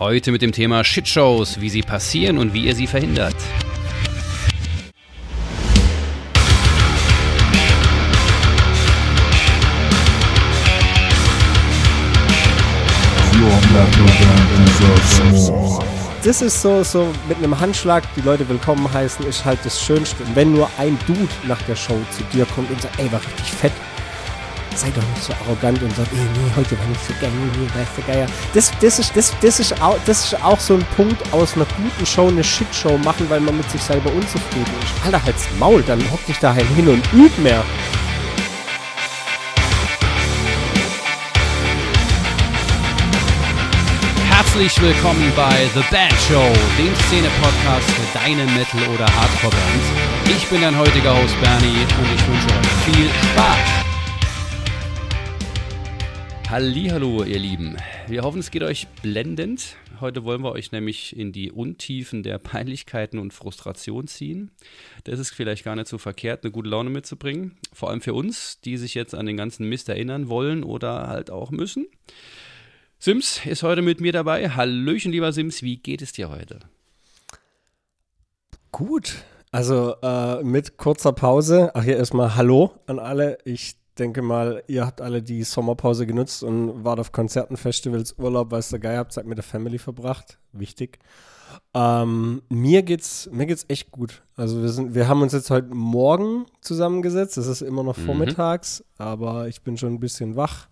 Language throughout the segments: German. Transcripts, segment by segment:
Heute mit dem Thema Shitshows, wie sie passieren und wie ihr sie verhindert. Das ist so, so mit einem Handschlag die Leute willkommen heißen, ist halt das Schönste. Und wenn nur ein Dude nach der Show zu dir kommt und sagt, ey, war richtig fett, sei doch nicht so arrogant und sagt, ey, nee, heute war nicht so geil, nee, weißt du, Geier. Das, das, ist, das, das, ist auch, das ist auch so ein Punkt aus einer guten Show eine Shitshow machen, weil man mit sich selber unzufrieden ist. Alter, halt's Maul, dann hock dich daheim hin und üb mehr. Herzlich willkommen bei The Band Show, dem Szene-Podcast für deine Metal- oder Hardcore-Bands. Ich bin dein heutiger Host Bernie und ich wünsche euch viel Spaß. Hallo, ihr Lieben. Wir hoffen, es geht euch blendend. Heute wollen wir euch nämlich in die Untiefen der Peinlichkeiten und Frustration ziehen. Das ist vielleicht gar nicht so verkehrt, eine gute Laune mitzubringen. Vor allem für uns, die sich jetzt an den ganzen Mist erinnern wollen oder halt auch müssen. Sims ist heute mit mir dabei. Hallöchen, lieber Sims, wie geht es dir heute? Gut. Also äh, mit kurzer Pause. Ach, hier erstmal Hallo an alle. Ich denke mal, ihr habt alle die Sommerpause genutzt und wart auf Konzerten, Festivals, Urlaub, weiß der Geier, habt Zeit mit der Family verbracht. Wichtig. Ähm, mir geht's, mir geht's echt gut. Also wir sind, wir haben uns jetzt heute Morgen zusammengesetzt. Es ist immer noch Mhm. vormittags, aber ich bin schon ein bisschen wach.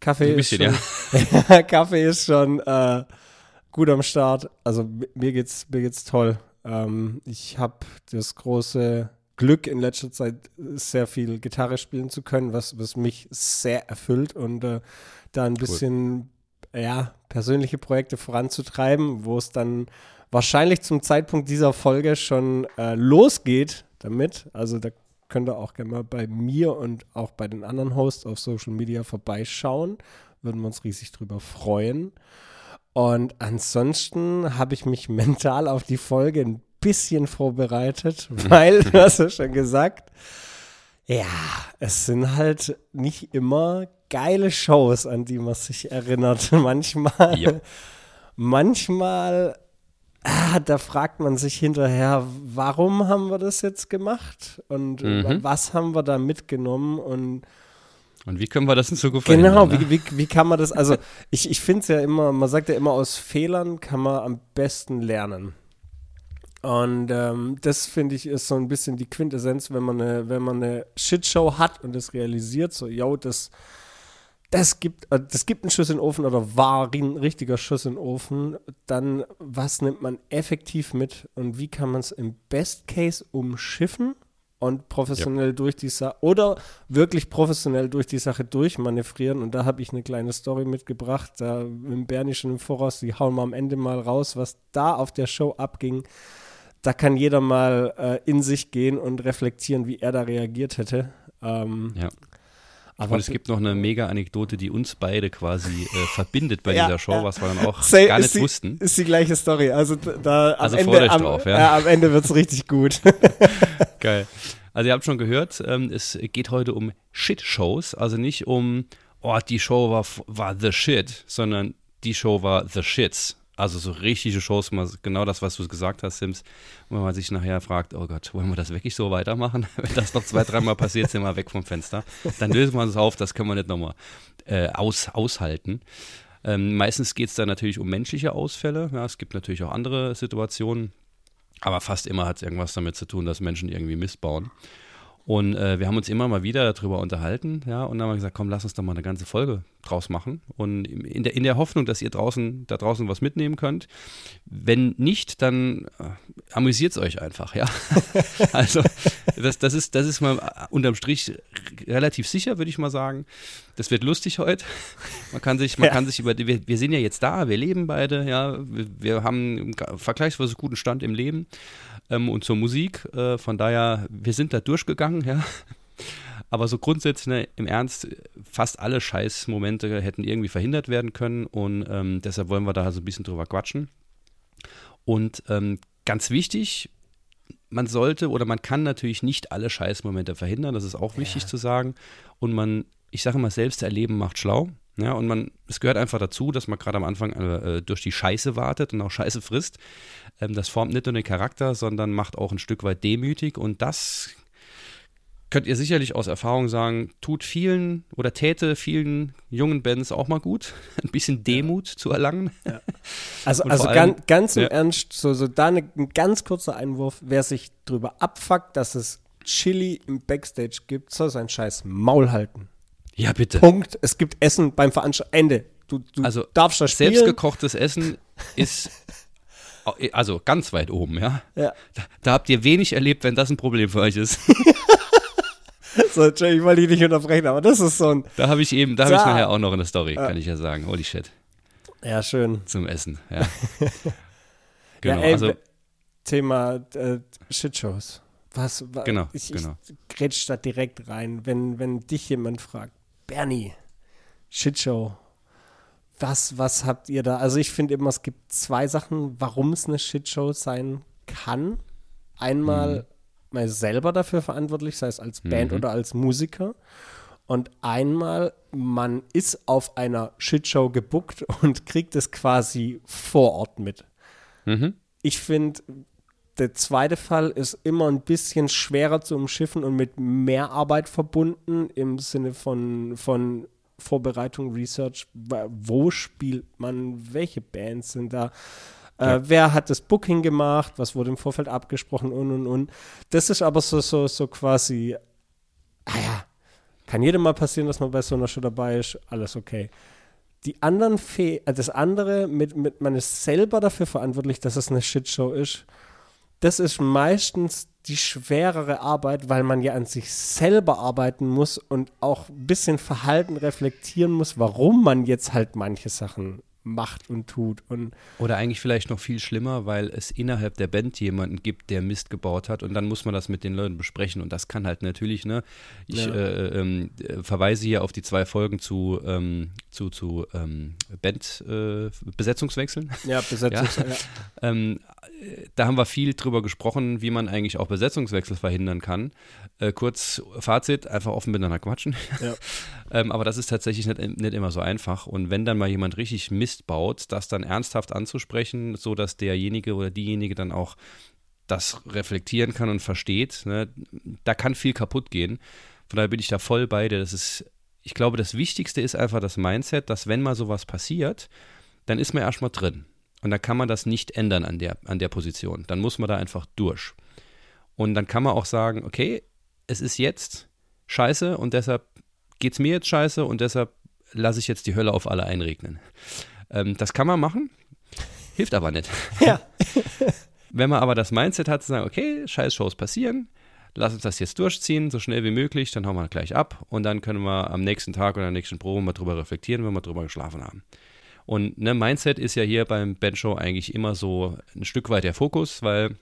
Kaffee bisschen, ist schon, Kaffee ist schon äh, gut am Start. Also mi- mir geht's, mir geht's toll. Ähm, ich habe das große Glück in letzter Zeit sehr viel Gitarre spielen zu können, was, was mich sehr erfüllt und äh, da ein bisschen ja, persönliche Projekte voranzutreiben, wo es dann wahrscheinlich zum Zeitpunkt dieser Folge schon äh, losgeht damit. Also da könnt ihr auch gerne mal bei mir und auch bei den anderen Hosts auf Social Media vorbeischauen. Würden wir uns riesig drüber freuen. Und ansonsten habe ich mich mental auf die Folge ein bisschen vorbereitet, weil, du hast ja schon gesagt, ja, es sind halt nicht immer geile Shows, an die man sich erinnert. Manchmal, Ja. manchmal, ah, da fragt man sich hinterher, warum haben wir das jetzt gemacht? Und Mhm. was haben wir da mitgenommen? Und Und wie können wir das in Zukunft Genau, verhindern? ne? wie, wie, wie kann man das, also ich, ich finde es ja immer, man sagt ja immer, aus Fehlern kann man am besten lernen. Und ähm, das finde ich ist so ein bisschen die Quintessenz, wenn man eine, wenn man eine Shitshow hat und das realisiert, so, yo, das, das gibt, äh, das gibt einen Schuss in den Ofen oder war ein richtiger Schuss in den Ofen, dann was nimmt man effektiv mit und wie kann man es im Best Case umschiffen und professionell durch die Sache oder wirklich professionell durch die Sache durchmanövrieren. Und da habe ich eine kleine Story mitgebracht. Da im Bernie schon im Voraus, die hauen wir am Ende mal raus, was da auf der Show abging. Da kann jeder mal äh, in sich gehen und reflektieren, wie er da reagiert hätte. Ähm, Ja. aber Und es gibt noch eine mega Anekdote, die uns beide quasi äh, verbindet bei Ja, dieser Show, ja. was wir dann auch Say- gar nicht die, wussten. Ist die gleiche Story. Also da am Also Ende, am, drauf, ja. am Ende wird es richtig gut. Geil. Also ihr habt schon gehört, ähm, es geht heute um Shit-Shows, also nicht um, oh, die Show war, war the shit, sondern die Show war the shits. Also so richtige Shows, genau das, was du gesagt hast, Sims, wo man sich nachher fragt, oh Gott, wollen wir das wirklich so weitermachen? Wenn das noch zwei, dreimal passiert, sind wir weg vom Fenster. Dann lösen wir uns auf, das können wir nicht nochmal äh, aus, aushalten. Ähm, meistens geht es dann natürlich um menschliche Ausfälle. Ja, es gibt natürlich auch andere Situationen, aber fast immer hat es irgendwas damit zu tun, dass Menschen irgendwie Mist bauen. Und äh, wir haben uns immer mal wieder darüber unterhalten, ja, und dann haben wir gesagt, komm, lass uns doch mal eine ganze Folge draus machen. Und in der, in der Hoffnung, dass ihr draußen, da draußen was mitnehmen könnt. Wenn nicht, dann äh, amüsiert es euch einfach, ja. also, das, das, ist, das ist mal unterm Strich relativ sicher, würde ich mal sagen. Das wird lustig heute. Man kann sich, man Ja. kann sich über, wir, wir sind ja jetzt da, wir leben beide, ja. Wir, wir haben einen vergleichsweise guten Stand im Leben ähm, und zur Musik. Äh, von daher, wir sind da durchgegangen, ja. Aber so grundsätzlich ne, im Ernst, fast alle Scheißmomente hätten irgendwie verhindert werden können und ähm, deshalb wollen wir da so ein bisschen drüber quatschen. Und ähm, ganz wichtig, man sollte oder man kann natürlich nicht alle Scheißmomente verhindern, das ist auch wichtig Ja. zu sagen. Und man, ich sage immer, selbst erleben macht schlau. Ja, und man, es gehört einfach dazu, dass man gerade am Anfang äh, durch die Scheiße wartet und auch Scheiße frisst. Ähm, das formt nicht nur den Charakter, sondern macht auch ein Stück weit demütig und das könnt ihr sicherlich aus Erfahrung sagen, tut vielen oder täte vielen jungen Bands auch mal gut, ein bisschen Demut ja. zu erlangen. Ja. Also, also allem, ganz, ganz im ja. Ernst, so, so da eine, ein ganz kurzer Einwurf, wer sich drüber abfuckt, dass es Chili im Backstage gibt, soll sein scheiß Maul halten. Ja, bitte. Punkt. Es gibt Essen beim Veranstalten. Ende. Du, du also, darfst das spielen. Selbstgekochtes Essen ist also ganz weit oben, ja. ja. Da, da, habt ihr wenig erlebt, wenn das ein Problem für euch ist. so, Jay, ich wollte dich nicht unterbrechen, aber das ist so ein. Da habe ich eben, da habe ich nachher auch noch eine Story, kann ich ja sagen. Holy shit. Ja, schön. Zum Essen, ja. genau, ja, ey, also. Thema äh, Shitshows. Was, was genau, ich, genau. ich grätsch da direkt rein, wenn, wenn dich jemand fragt, Bernie, Shitshow, was, was habt ihr da? Also ich finde immer, es gibt zwei Sachen, warum es eine Shitshow sein kann. Einmal mhm. mal selber dafür verantwortlich, sei es als Band mhm. oder als Musiker. Und einmal, man ist auf einer Shitshow gebuckt und kriegt es quasi vor Ort mit. Mhm. Ich finde, der zweite Fall ist immer ein bisschen schwerer zu umschiffen und mit mehr Arbeit verbunden im Sinne von, von Vorbereitung, Research. Wo spielt man? Welche Bands sind da? Äh, ja. Äh, wer hat das Booking gemacht? Was wurde im Vorfeld abgesprochen? Und, und, und. Das ist aber so, so, so quasi, ah ja, kann jedem mal passieren, dass man bei so einer Show dabei ist. Alles okay die anderen Fe äh, das andere mit, mit man ist selber dafür verantwortlich, dass es eine Shitshow ist das ist meistens die schwerere Arbeit, weil man ja an sich selber arbeiten muss und auch ein bisschen Verhalten reflektieren muss, warum man jetzt halt manche Sachen macht und tut. Und Oder eigentlich vielleicht noch viel schlimmer, weil es innerhalb der Band jemanden gibt, der Mist gebaut hat und dann muss man das mit den Leuten besprechen und das kann halt natürlich, ne? Ich ja. äh, ähm, verweise hier auf die zwei Folgen zu, ähm, zu, zu ähm, Band-Besetzungswechseln. Äh, ja, Besetzungswechseln. ja. Ähm, da haben wir viel drüber gesprochen, wie man eigentlich auch Besetzungswechsel verhindern kann. Äh, kurz Fazit, einfach offen miteinander quatschen. Ja. ähm, aber das ist tatsächlich nicht, nicht immer so einfach. Und wenn dann mal jemand richtig Mist baut, das dann ernsthaft anzusprechen, sodass derjenige oder diejenige dann auch das reflektieren kann und versteht, ne, da kann viel kaputt gehen. Von daher bin ich da voll bei dir. Das ist, ich glaube, das Wichtigste ist einfach das Mindset, dass wenn mal sowas passiert, dann ist man erstmal drin. Und dann kann man das nicht ändern an der, an der Position. Dann muss man da einfach durch. Und dann kann man auch sagen, okay, es ist jetzt scheiße und deshalb geht es mir jetzt scheiße und deshalb lasse ich jetzt die Hölle auf alle einregnen. Ähm, das kann man machen, hilft aber nicht. Ja. Wenn man aber das Mindset hat, zu sagen, okay, scheiß Shows passieren, lass uns das jetzt durchziehen, so schnell wie möglich, dann hauen wir gleich ab und dann können wir am nächsten Tag oder der nächsten Probe mal drüber reflektieren, wenn wir drüber geschlafen haben. Und ne, Mindset ist ja hier beim Bencho eigentlich immer so ein Stück weit der Fokus, weil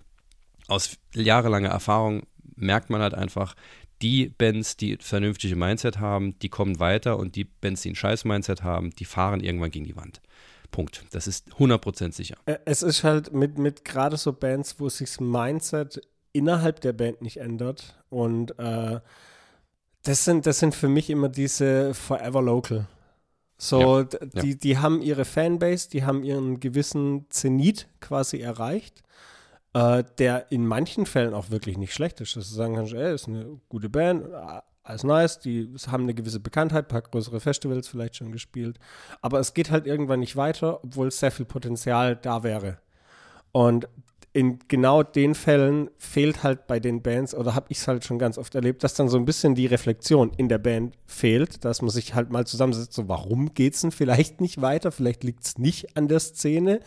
aus jahrelanger Erfahrung merkt man halt einfach, die Bands, die vernünftige Mindset haben, die kommen weiter und die Bands, die ein scheiß Mindset haben, die fahren irgendwann gegen die Wand. Punkt. Das ist 100% sicher. Es ist halt mit, mit gerade so Bands, wo sich das Mindset innerhalb der Band nicht ändert und äh, das sind, das sind für mich immer diese Forever Local. So, ja, die, ja. die haben ihre Fanbase, die haben ihren gewissen Zenit quasi erreicht, äh, der in manchen Fällen auch wirklich nicht schlecht ist. Dass du sagen kannst, ey, ist eine gute Band, alles nice, die haben eine gewisse Bekanntheit, ein paar größere Festivals vielleicht schon gespielt. Aber es geht halt irgendwann nicht weiter, obwohl sehr viel Potenzial da wäre. Und in genau den Fällen fehlt halt bei den Bands, oder habe ich es halt schon ganz oft erlebt, dass dann so ein bisschen die Reflexion in der Band fehlt, dass man sich halt mal zusammensetzt, so warum geht es denn vielleicht nicht weiter? Vielleicht liegt es nicht an der Szene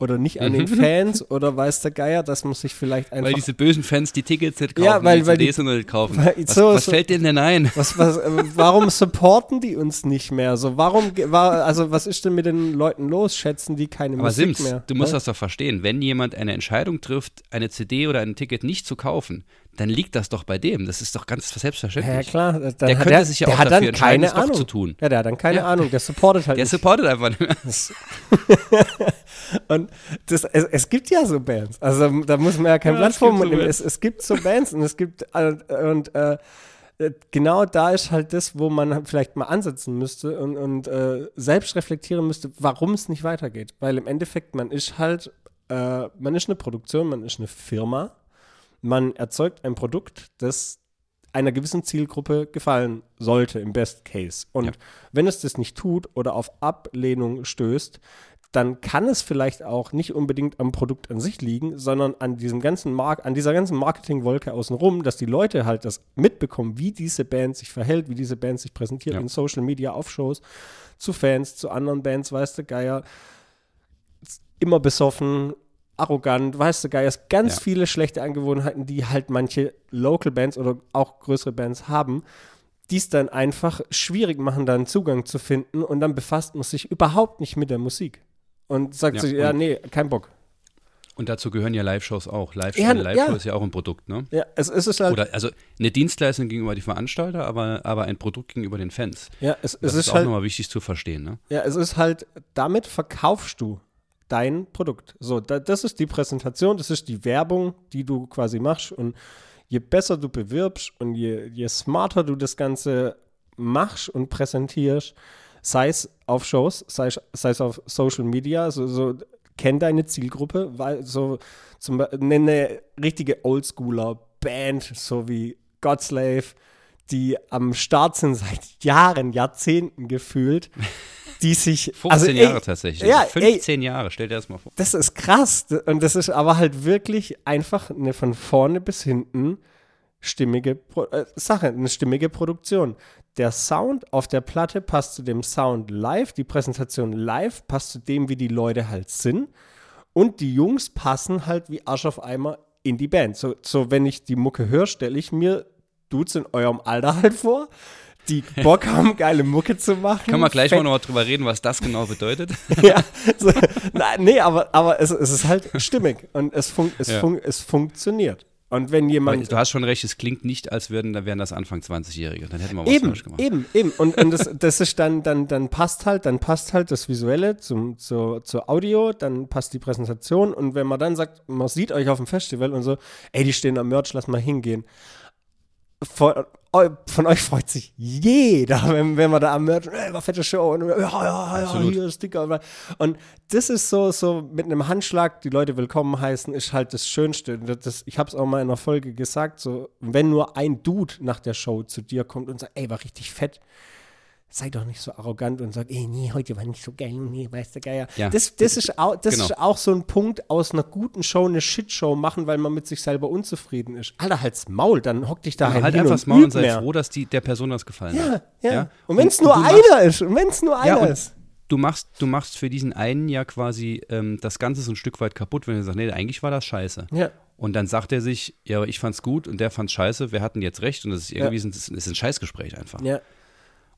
oder nicht an den mhm. Fans oder weiß der Geier, dass man sich vielleicht einfach. Weil diese bösen Fans die Tickets nicht kaufen, ja, weil, die weil CDs die, nicht kaufen. Was, so, was so, fällt denen denn ein? Was, was, äh, warum supporten die uns nicht mehr? So, warum, war, also was ist denn mit den Leuten los? Schätzen die keine Aber Musik Sims, mehr? Du musst ja? das doch verstehen. Wenn jemand eine Entscheidung trifft, eine CD oder ein Ticket nicht zu kaufen, dann liegt das doch bei dem. Das ist doch ganz selbstverständlich. Ja, klar. Dann der könnte der, sich ja auch dafür dann entscheiden, es doch zu tun. Ja, der hat dann keine ja. Ahnung. Der supportet halt Der nicht. supportet einfach nicht mehr. und das, es, es, gibt ja so Bands. Also da muss man ja kein ja, Blatt vornehmen. Es, es, gibt so Bands und es gibt äh, und äh, äh, genau da ist halt das, wo man vielleicht mal ansetzen müsste und, und äh, selbst reflektieren müsste, warum es nicht weitergeht. Weil im Endeffekt, man ist halt, äh, man ist eine Produktion, man ist eine Firma, man erzeugt ein Produkt, das einer gewissen Zielgruppe gefallen sollte, im Best Case. Und ja. wenn es das nicht tut oder auf Ablehnung stößt, dann kann es vielleicht auch nicht unbedingt am Produkt an sich liegen, sondern an diesem ganzen Mark an dieser ganzen Marketingwolke außenrum, dass die Leute halt das mitbekommen, wie diese Band sich verhält, wie diese Band sich präsentiert ja. in Social Media, auf Shows, zu Fans, zu anderen Bands, weißt du, Geier, immer besoffen, arrogant, weißt du, Geier, ganz ja. viele schlechte Angewohnheiten, die halt manche Local Bands oder auch größere Bands haben die es dann einfach schwierig machen, da einen Zugang zu finden und dann befasst man sich überhaupt nicht mit der Musik und sagt ja, sich, ja, nee, kein Bock. Und dazu gehören ja Live-Shows auch. Live-Show ja, Live ja. ist ja auch ein Produkt, ne? Ja, es, es ist halt. Oder also eine Dienstleistung gegenüber die Veranstalter, aber, aber ein Produkt gegenüber den Fans. Ja, es, es ist, ist auch halt, nochmal wichtig zu verstehen, ne? Ja, es ist halt, damit verkaufst du dein Produkt. So, da, das ist die Präsentation, das ist die Werbung, die du quasi machst. Und je besser du bewirbst und je, je smarter du das Ganze machst und präsentierst, sei es auf Shows, sei, sei es auf Social Media, so, so kenn deine Zielgruppe, weil so zum eine, eine richtige Oldschooler-Band, so wie Godslave, die am Start sind seit Jahren, Jahrzehnten gefühlt, die sich 15 also, Jahre ey, tatsächlich. Ja, 15 ey, Jahre, stell dir das mal vor. Das ist krass und das ist aber halt wirklich einfach eine von vorne bis hinten stimmige Pro äh, Sache, eine stimmige Produktion der Sound auf der Platte passt zu dem Sound live, die Präsentation live passt zu dem, wie die Leute halt sind. Und die Jungs passen halt wie Arsch auf Eimer in die Band. So, so wenn ich die Mucke höre, stelle ich mir Dudes in eurem Alter halt vor, die Bock haben, geile Mucke zu machen. Kann man gleich Fett. mal noch mal drüber reden, was das genau bedeutet? ja, so, na, nee, aber, aber es, es ist halt stimmig und es, fun es, ja. fun es funktioniert. Und wenn jemand. du hast schon recht, es klingt nicht, als würden, da wären das Anfang 20-Jährige. Dann hätten wir was eben, falsch gemacht. Eben, eben. Und, und das, das ist dann, dann, dann passt halt, dann passt halt das Visuelle zum, zur, zur Audio, dann passt die Präsentation. Und wenn man dann sagt, man sieht euch auf dem Festival und so, ey, die stehen am Merch, lass mal hingehen von, von euch freut sich jeder, wenn, wenn man da am Merch, ey, war fette Show und ja, ja, ja, hier Sticker. Und das ist so, so mit einem Handschlag die Leute willkommen heißen, ist halt das Schönste. Das, ich habe es auch mal in einer Folge gesagt, so, wenn nur ein Dude nach der Show zu dir kommt und sagt, ey, war richtig fett, sei doch nicht so arrogant und sag, ey, nee, heute war nicht so geil, nee, weißt du, Geier. Ja. Das, das, ist, auch, das genau. ist auch so ein Punkt, aus einer guten Show eine Shitshow machen, weil man mit sich selber unzufrieden ist. Alter, halt's Maul, dann hock dich da ja, halt, halt einfach das Maul und sei mehr. froh, dass die, der Person das gefallen ja, hat. Ja, ja. Und wenn es nur einer ist, und wenn es nur einer ist. Du machst, du machst für diesen einen ja quasi ähm, das Ganze so ein Stück weit kaputt, wenn du sagst, nee, eigentlich war das scheiße. Ja. Und dann sagt er sich, ja, aber ich fand's gut und der fand's scheiße, wir hatten jetzt recht und das ist irgendwie ja. ein, das ist ein Scheißgespräch einfach. Ja.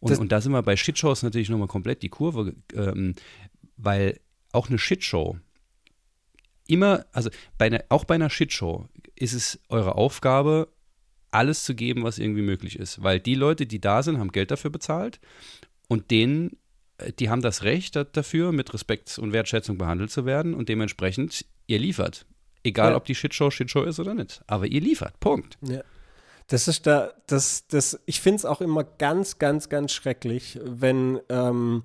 Und, und da sind wir bei Shitshows natürlich nochmal komplett die Kurve, ähm, weil auch eine Shitshow immer, also bei eine, auch bei einer Shitshow ist es eure Aufgabe, alles zu geben, was irgendwie möglich ist. Weil die Leute, die da sind, haben Geld dafür bezahlt und denen, äh, die haben das Recht dafür, mit Respekt und Wertschätzung behandelt zu werden und dementsprechend, ihr liefert. Egal, ja. ob die Shitshow Shitshow ist oder nicht. Aber ihr liefert. Punkt. Ja. Das ist da, das, das, ich finde es auch immer ganz, ganz, ganz schrecklich, wenn ähm,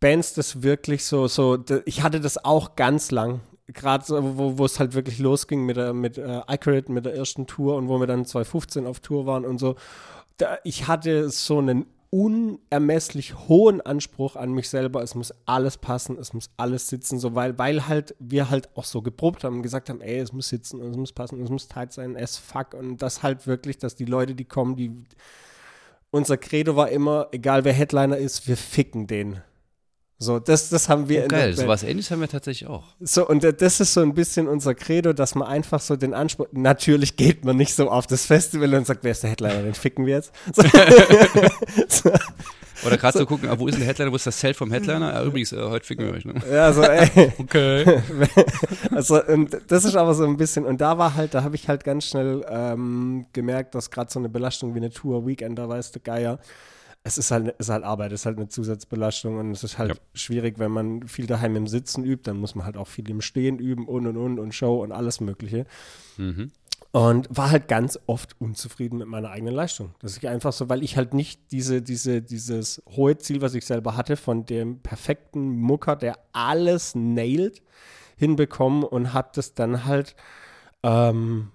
Bands das wirklich so, so, ich hatte das auch ganz lang, gerade so, wo es halt wirklich losging mit, der, mit äh, Accurate, mit der ersten Tour und wo wir dann 2015 auf Tour waren und so. Da, ich hatte so einen unermesslich hohen Anspruch an mich selber. Es muss alles passen, es muss alles sitzen, so weil, weil halt wir halt auch so geprobt haben und gesagt haben, ey, es muss sitzen und es muss passen und es muss tight sein, es fuck. Und das halt wirklich, dass die Leute, die kommen, die unser Credo war immer, egal wer Headliner ist, wir ficken den. So, das, das haben wir. Oh, geil, so was ähnliches haben wir tatsächlich auch. So, und das ist so ein bisschen unser Credo, dass man einfach so den Anspruch, natürlich geht man nicht so auf das Festival und sagt, wer ist der Headliner, den ficken wir jetzt. So. so. Oder gerade so. so gucken, ah, wo ist der Headliner, wo ist das Zelt vom Headliner? Ja, übrigens, äh, heute ficken wir euch. Ne? Ja, so, ey. okay. also, und das ist aber so ein bisschen, und da war halt, da habe ich halt ganz schnell ähm, gemerkt, dass gerade so eine Belastung wie eine Tour, Weekender, weißt du, Geier, es ist halt, ist halt Arbeit, es ist halt eine Zusatzbelastung und es ist halt ja. schwierig, wenn man viel daheim im Sitzen übt, dann muss man halt auch viel im Stehen üben und und und und Show und alles Mögliche. Mhm. Und war halt ganz oft unzufrieden mit meiner eigenen Leistung. Dass ich einfach so, weil ich halt nicht diese, diese, dieses hohe Ziel, was ich selber hatte, von dem perfekten Mucker, der alles nailt, hinbekommen und habe das dann halt ähm,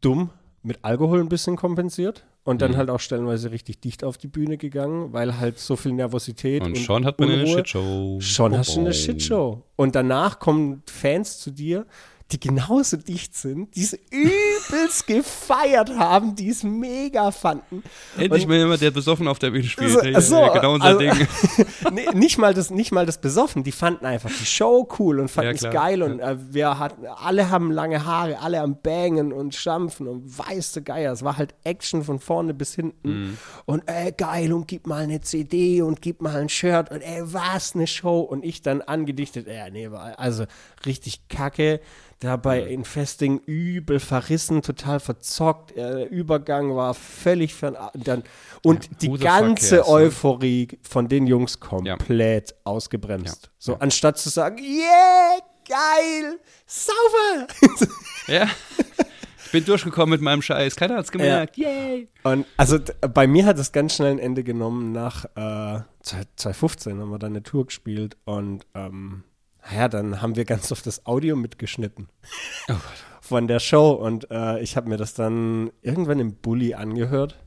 dumm mit Alkohol ein bisschen kompensiert. Und dann Mhm. halt auch stellenweise richtig dicht auf die Bühne gegangen, weil halt so viel Nervosität Und schon hat man eine Unruhe- Shitshow. Schon hast du eine Oh. Shitshow. Und danach kommen Fans zu dir, die genauso dicht sind, die es übelst gefeiert haben, die es mega fanden. Endlich mal jemand, der besoffen auf der Bühne spielt. So, Ja, so, ja, genau unser also- Ding. nee, nicht, mal das, nicht mal das Besoffen, die fanden einfach die Show cool und fanden Ja, es geil und äh, wir hatten, alle haben lange Haare, alle am Bangen und Stampfen und weiße Geier. Es war halt Action von vorne bis hinten Mhm. und äh, geil und gib mal eine CD und gib mal ein Shirt und ey, was eine Show und ich dann angedichtet, äh, nee, war also richtig kacke. Dabei in Festing übel verrissen, total verzockt. Äh, Der Übergang war völlig fern. Dann, und Ja, die ganze ne? Euphorie von den Jungs komplett ausgebremst. Ja. So, anstatt zu sagen, yeah, geil, sauber. Ja. Ich bin durchgekommen mit meinem Scheiß. Keiner hat's gemerkt. Yay. Und also bei mir hat es ganz schnell ein Ende genommen. Nach äh, 2015 haben wir dann eine Tour gespielt und ähm, ja, dann haben wir ganz oft das Audio mitgeschnitten Oh von der Show und äh, ich habe mir das dann irgendwann im Bulli angehört.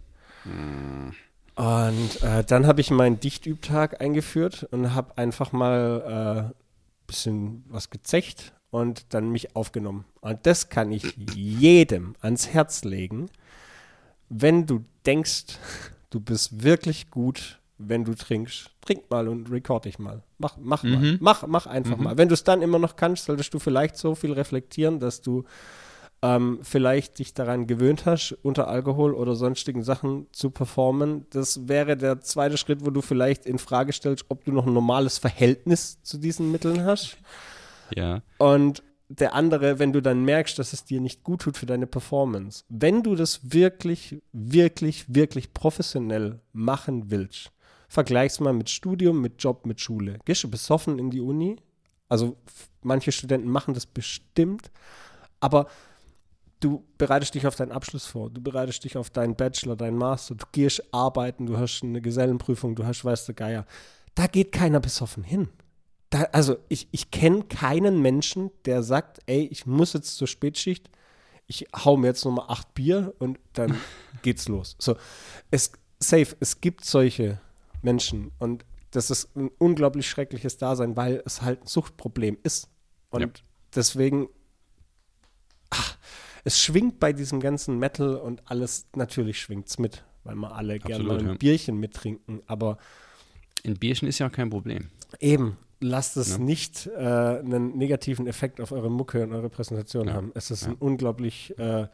Und äh, dann habe ich meinen Dichtübtag eingeführt und habe einfach mal ein äh, bisschen was gezecht und dann mich aufgenommen. Und das kann ich jedem ans Herz legen. Wenn du denkst, du bist wirklich gut, wenn du trinkst, trink mal und record dich mal. Mach, mach mal. Mhm. Mach, mach einfach mal. Wenn du es dann immer noch kannst, solltest du vielleicht so viel reflektieren, dass du ähm, vielleicht dich daran gewöhnt hast, unter Alkohol oder sonstigen Sachen zu performen. Das wäre der zweite Schritt, wo du vielleicht in Frage stellst, ob du noch ein normales Verhältnis zu diesen Mitteln hast. Ja. Und der andere, wenn du dann merkst, dass es dir nicht gut tut für deine Performance. Wenn du das wirklich, wirklich, wirklich professionell machen willst, vergleich's mal mit Studium, mit Job, mit Schule. Gehst du besoffen in die Uni? Also manche Studenten machen das bestimmt, aber du bereitest dich auf deinen Abschluss vor, du bereitest dich auf deinen Bachelor, deinen Master, du gehst arbeiten, du hast eine Gesellenprüfung, du hast weiß der Geier. Da geht keiner besoffen hin. Da, also ich, ich kenne keinen Menschen, der sagt, ey, ich muss jetzt zur Spätschicht, ich hau mir jetzt nochmal acht Bier und dann geht's los. So, es, safe, es gibt solche Menschen und das ist ein unglaublich schreckliches Dasein, weil es halt ein Suchtproblem ist. Und Ja. deswegen, ach, es schwingt bei diesem ganzen Metal und alles, natürlich schwingt's mit, weil wir alle gerne mal ein ja. Bierchen mittrinken, aber Ein Bierchen ist ja kein Problem. Eben, lasst es Ja. nicht äh, einen negativen Effekt auf eure Mucke und eure Präsentation haben. Es ist ein unglaublich äh,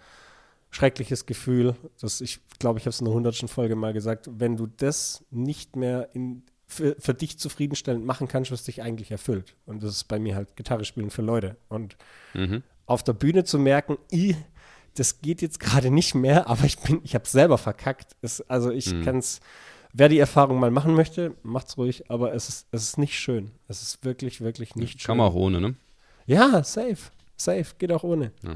schreckliches Gefühl. Das, ich glaube, ich habe es in der hundertsten Folge mal gesagt. Wenn du das nicht mehr in, für, für dich zufriedenstellend machen kannst, was dich eigentlich erfüllt. Und das ist bei mir halt Gitarre spielen für Leute. Und Mhm. auf der Bühne zu merken, i, das geht jetzt gerade nicht mehr, aber ich bin, ich habe selber verkackt. Es, also ich Mhm. kann es, wer die Erfahrung mal machen möchte, macht's ruhig, aber es ist, es ist nicht schön. Es ist wirklich, wirklich nicht schön. Kann man auch ohne, ne? Ja, safe, safe, geht auch ohne. Ja.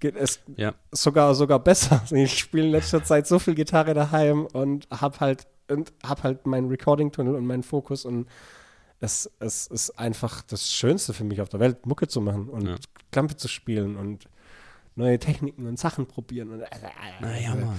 Geht es Ja. sogar sogar besser. Ich spiele in letzter Zeit so viel Gitarre daheim und hab halt und hab halt meinen Recording-Tunnel und meinen Fokus und es, es ist einfach das Schönste für mich auf der Welt, Mucke zu machen und Ja. Klampe zu spielen und neue Techniken und Sachen probieren. Und, Naja, Mann.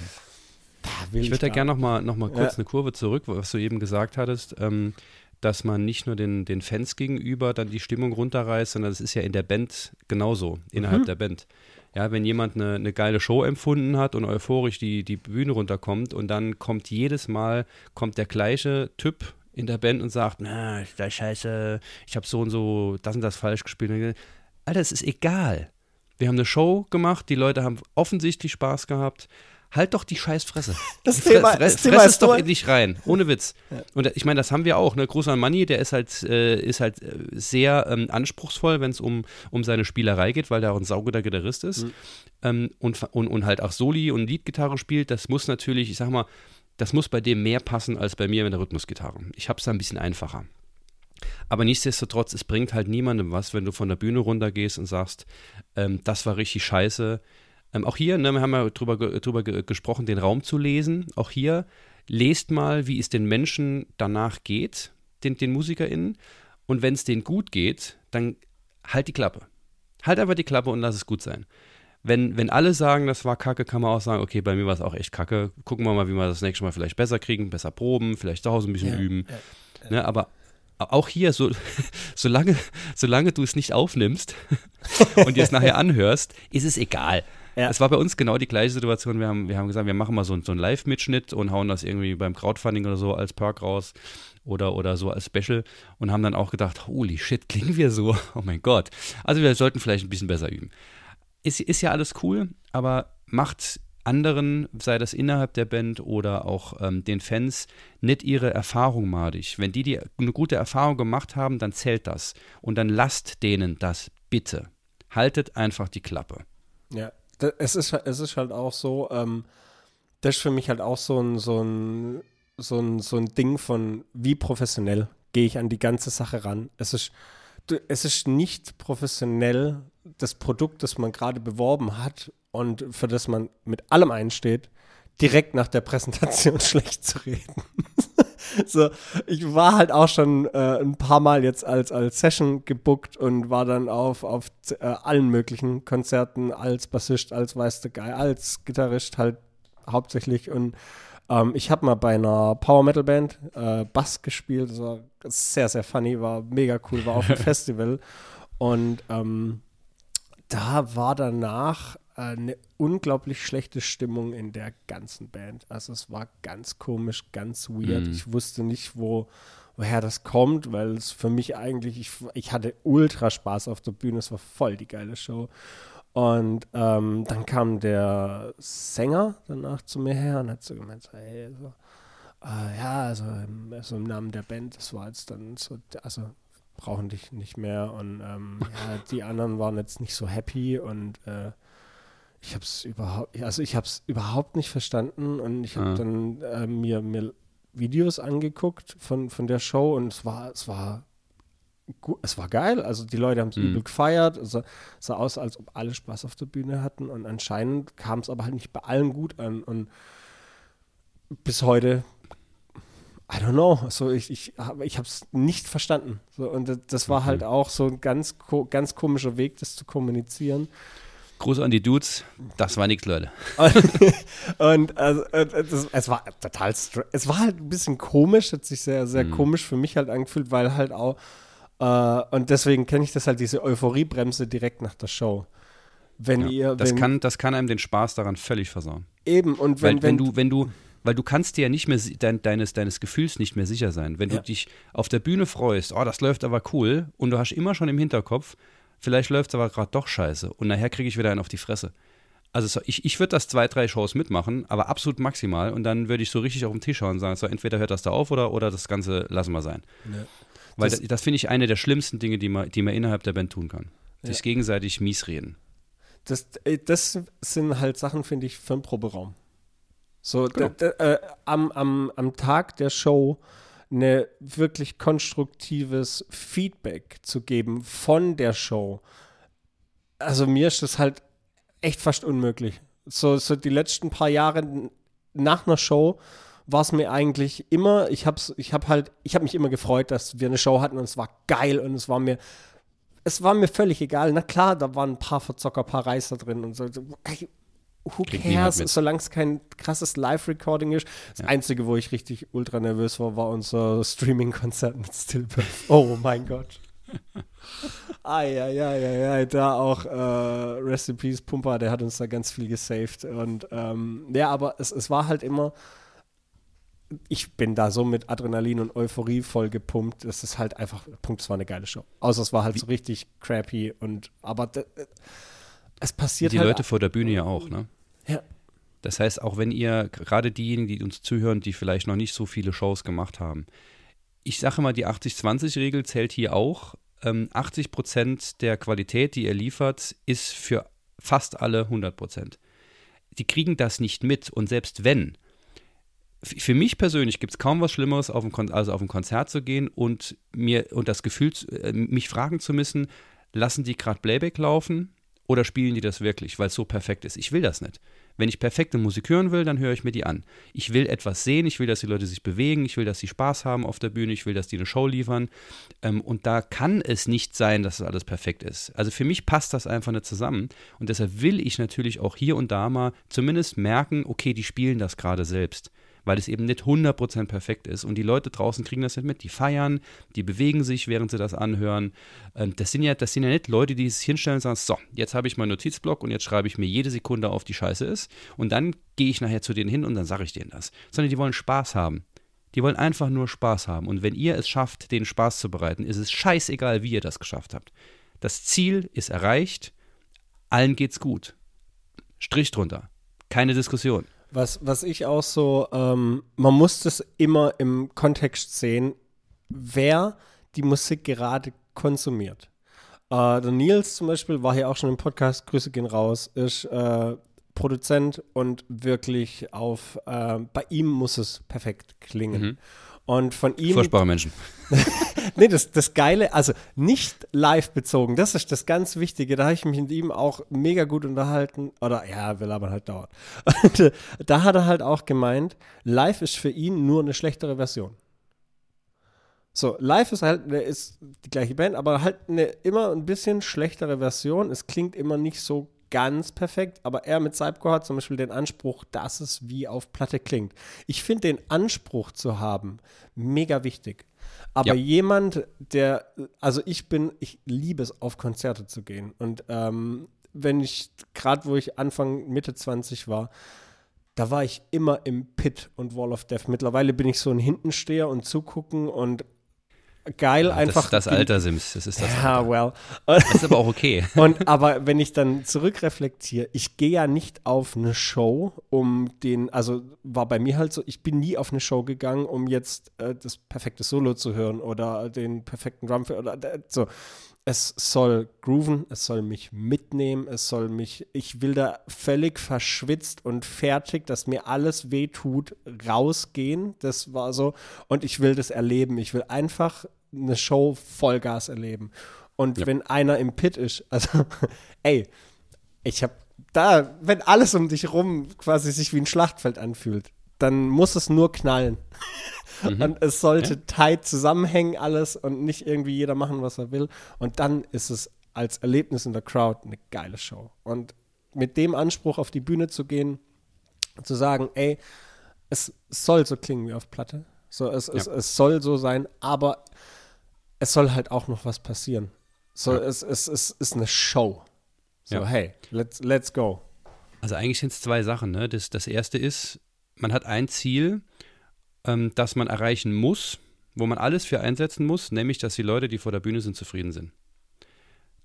Da will Ich würde da gerne noch mal, noch mal kurz Ja. eine Kurve zurück, was du eben gesagt hattest, ähm, dass man nicht nur den, den Fans gegenüber dann die Stimmung runterreißt, sondern das ist ja in der Band genauso, innerhalb Mhm. der Band. Ja, wenn jemand eine, eine geile Show empfunden hat und euphorisch die, die Bühne runterkommt und dann kommt jedes Mal kommt der gleiche Typ in der Band und sagt, na, da scheiße, ich habe so und so das und das falsch gespielt. Alter, es ist egal. Wir haben eine Show gemacht, die Leute haben offensichtlich Spaß gehabt. Halt doch die scheiß Fresse. Das Fre Thema- fre das Thema ist doch in dich rein, ohne Witz. Und äh, ich meine, das haben wir auch. Ne? Gruß an Manni, der ist halt, äh, ist halt äh, sehr ähm, anspruchsvoll, wenn es um, um seine Spielerei geht, weil der auch ein sauguter Gitarrist ist. Mhm. Ähm, und, und, und halt auch Soli und Leadgitarre spielt. Das muss natürlich, ich sag mal, das muss bei dem mehr passen als bei mir mit der Rhythmusgitarre. Ich habe es da ein bisschen einfacher. Aber nichtsdestotrotz, es bringt halt niemandem was, wenn du von der Bühne runtergehst und sagst, ähm, das war richtig scheiße. Ähm, auch hier, ne, wir haben ja drüber, drüber gesprochen, den Raum zu lesen. Auch hier, lest mal, wie es den Menschen danach geht, den, den MusikerInnen. Und wenn es denen gut geht, dann halt die Klappe. Halt einfach die Klappe und lass es gut sein. Wenn, wenn alle sagen, das war kacke, kann man auch sagen, okay, bei mir war es auch echt kacke. Gucken wir mal, wie wir das nächste Mal vielleicht besser kriegen, besser proben, vielleicht zu Hause ein bisschen ja, üben. Ja, ja. Ne, aber auch hier, so, solange, solange du es nicht aufnimmst und dir es nachher anhörst, ist es egal. Ja. Es war bei uns genau die gleiche Situation. Wir haben, wir haben gesagt, wir machen mal so, so einen Live-Mitschnitt und hauen das irgendwie beim Crowdfunding oder so als Perk raus oder, oder so als Special und haben dann auch gedacht, holy shit, klingen wir so? Oh mein Gott. Also wir sollten vielleicht ein bisschen besser üben. Ist, ist ja alles cool, aber macht anderen, sei das innerhalb der Band oder auch ähm, den Fans, nicht ihre Erfahrung madig. Wenn die, die eine gute Erfahrung gemacht haben, dann zählt das. Und dann lasst denen das bitte. Haltet einfach die Klappe. Ja, es ist, es ist halt auch so, ähm, das ist für mich halt auch so ein, so ein, so ein, so ein Ding von, wie professionell gehe ich an die ganze Sache ran. Es ist, es ist nicht professionell, das Produkt, das man gerade beworben hat und für das man mit allem einsteht, direkt nach der Präsentation schlecht zu reden. So, ich war halt auch schon äh, ein paar Mal jetzt als, als Session gebuckt und war dann auf, auf äh, allen möglichen Konzerten als Bassist, als Weiß der Guy, als Gitarrist halt hauptsächlich. Und ähm, ich habe mal bei einer Power Metal Band äh, Bass gespielt, das war sehr, sehr funny, war mega cool, war auf dem Festival. Und ähm, da war danach eine unglaublich schlechte Stimmung in der ganzen Band. Also es war ganz komisch, ganz weird. Mhm. Ich wusste nicht, wo, woher das kommt, weil es für mich eigentlich, ich, ich hatte ultra Spaß auf der Bühne, es war voll die geile Show. Und ähm, dann kam der Sänger danach zu mir her und hat so gemeint, so, hey, so, äh, ja, also, also, im Namen der Band, das war jetzt dann so, also brauchen dich nicht mehr und ähm, ja, die anderen waren jetzt nicht so happy und äh, ich habe es überhaupt, also ich habe es überhaupt nicht verstanden und ich habe ja. dann äh, mir, mir Videos angeguckt von, von der Show und es war, es war gut, es war geil. Also die Leute haben es mhm. übel gefeiert. Es sah, sah aus, als ob alle Spaß auf der Bühne hatten und anscheinend kam es aber halt nicht bei allen gut an und bis heute I don't know. So, ich, ich, ich habe es nicht verstanden. So, und das war halt auch so ein ganz, ganz komischer Weg, das zu kommunizieren. Gruß an die Dudes, das war nichts, Leute. und also, das, es war total, es war halt ein bisschen komisch, hat sich sehr, sehr mhm. komisch für mich halt angefühlt, weil halt auch, äh, und deswegen kenne ich das halt, diese Euphoriebremse direkt nach der Show. Wenn ja, ihr, das wenn, kann, das kann einem den Spaß daran völlig versauen. Eben, und wenn, weil, wenn, wenn du, wenn du, weil du kannst dir ja nicht mehr dein, deines, deines Gefühls nicht mehr sicher sein. Wenn ja. du dich auf der Bühne freust, oh, das läuft aber cool, und du hast immer schon im Hinterkopf, vielleicht läuft es aber gerade doch scheiße und nachher kriege ich wieder einen auf die Fresse. Also ich, ich würde das zwei, drei Shows mitmachen, aber absolut maximal und dann würde ich so richtig auf den Tisch hauen und sagen, so entweder hört das da auf oder, oder das Ganze lassen wir sein. Ja. Weil das, das, das finde ich eine der schlimmsten Dinge, die man, die man innerhalb der Band tun kann. Sich ja. gegenseitig mies reden. Das, äh, das sind halt Sachen, finde ich, für einen Proberaum. So, genau. äh, am, am, am Tag der Show eine wirklich konstruktives Feedback zu geben von der Show. Also mir ist das halt echt fast unmöglich. So, so die letzten paar Jahre nach einer Show war es mir eigentlich immer, ich habe ich hab halt, ich habe mich immer gefreut, dass wir eine Show hatten und es war geil und es war mir, es war mir völlig egal. Na klar, da waren ein paar Verzocker, ein paar Reißer drin und so who cares, solange es kein krasses Live-Recording ist. Das ja. Einzige, wo ich richtig ultra nervös war, war unser Streaming-Konzert mit Stillbirth. Oh mein Gott. Eieieiei, da auch äh, Peace Pumper, der hat uns da ganz viel gesaved. Und ähm, ja, aber es, es war halt immer, ich bin da so mit Adrenalin und Euphorie voll gepumpt. Es ist halt einfach, Punkt, es war eine geile Show. Außer es war halt so richtig crappy und aber es passiert Die halt Leute vor der Bühne ja auch, ne? Ja. Das heißt, auch wenn ihr, gerade diejenigen, die uns zuhören, die vielleicht noch nicht so viele Shows gemacht haben, ich sage mal, die 80-20-Regel zählt hier auch. Ähm, 80 Prozent der Qualität, die ihr liefert, ist für fast alle 100 Prozent. Die kriegen das nicht mit und selbst wenn, für mich persönlich gibt es kaum was Schlimmeres, auf ein, also auf ein Konzert zu gehen und mir und das Gefühl, äh, mich fragen zu müssen, lassen die gerade Playback laufen Oder spielen die das wirklich, weil es so perfekt ist? Ich will das nicht. Wenn ich perfekte Musik hören will, dann höre ich mir die an. Ich will etwas sehen, ich will, dass die Leute sich bewegen, ich will, dass sie Spaß haben auf der Bühne, ich will, dass die eine Show liefern. Ähm, und da kann es nicht sein, dass das alles perfekt ist. Also für mich passt das einfach nicht zusammen. Und deshalb will ich natürlich auch hier und da mal zumindest merken, okay, die spielen das gerade selbst weil es eben nicht 100% perfekt ist. Und die Leute draußen kriegen das nicht mit. Die feiern, die bewegen sich, während sie das anhören. Ähm, das sind ja, das sind ja nicht Leute, die sich hinstellen und sagen, so, jetzt habe ich meinen Notizblock und jetzt schreibe ich mir jede Sekunde auf, die scheiße ist. Und dann gehe ich nachher zu denen hin und dann sage ich denen das. Sondern die wollen Spaß haben. Die wollen einfach nur Spaß haben. Und wenn ihr es schafft, denen Spaß zu bereiten, ist es scheißegal, wie ihr das geschafft habt. Das Ziel ist erreicht, allen geht's gut. Strich drunter. Keine Diskussion. Was, was ich auch so, ähm, man muss das immer im Kontext sehen, wer die Musik gerade konsumiert. Äh, der Nils zum Beispiel war hier auch schon im Podcast, Grüße gehen raus, ist äh, Produzent und wirklich auf, äh, bei ihm muss es perfekt klingen. Mhm. Und von ihm. Furchtbare Menschen. nee, das, das Geile, also nicht live bezogen, das ist das ganz Wichtige. Da habe ich mich mit ihm auch mega gut unterhalten. Oder ja, will aber halt dauern. Und, äh, da hat er halt auch gemeint, live ist für ihn nur eine schlechtere Version. So, live ist halt ist die gleiche Band, aber halt eine immer ein bisschen schlechtere Version. Es klingt immer nicht so ganz perfekt, aber er mit Saibko hat zum Beispiel den Anspruch, dass es wie auf Platte klingt. Ich finde den Anspruch zu haben mega wichtig. Aber ja. jemand, der, also ich bin, ich liebe es, auf Konzerte zu gehen. Und ähm, wenn ich, gerade wo ich Anfang, Mitte 20 war, da war ich immer im Pit und Wall of Death. Mittlerweile bin ich so ein Hintensteher und zugucken und geil ja, einfach. Das, das Alter, Sims, das ist das. Ja, Alter. well. Das ist aber auch okay. Und aber wenn ich dann zurückreflektiere, ich gehe ja nicht auf eine Show, um den, also war bei mir halt so, ich bin nie auf eine Show gegangen, um jetzt äh, das perfekte Solo zu hören oder den perfekten Drum oder äh, so es soll grooven, es soll mich mitnehmen, es soll mich, ich will da völlig verschwitzt und fertig, dass mir alles wehtut, rausgehen. Das war so. Und ich will das erleben. Ich will einfach eine Show Vollgas erleben. Und ja. wenn einer im Pit ist, also, ey, ich hab da, wenn alles um dich rum quasi sich wie ein Schlachtfeld anfühlt, dann muss es nur knallen. Mhm. Und es sollte ja. tight zusammenhängen alles und nicht irgendwie jeder machen, was er will. Und dann ist es als Erlebnis in der Crowd eine geile Show. Und mit dem Anspruch auf die Bühne zu gehen, zu sagen, ey, es soll so klingen wie auf Platte. So, es, ja. es, es soll so sein, aber es soll halt auch noch was passieren. So, ja. es, es, es ist eine Show. So, ja. hey, let's, let's go. Also eigentlich sind es zwei Sachen. Ne? Das, das erste ist, man hat ein Ziel ähm, das man erreichen muss, wo man alles für einsetzen muss, nämlich dass die Leute, die vor der Bühne sind, zufrieden sind.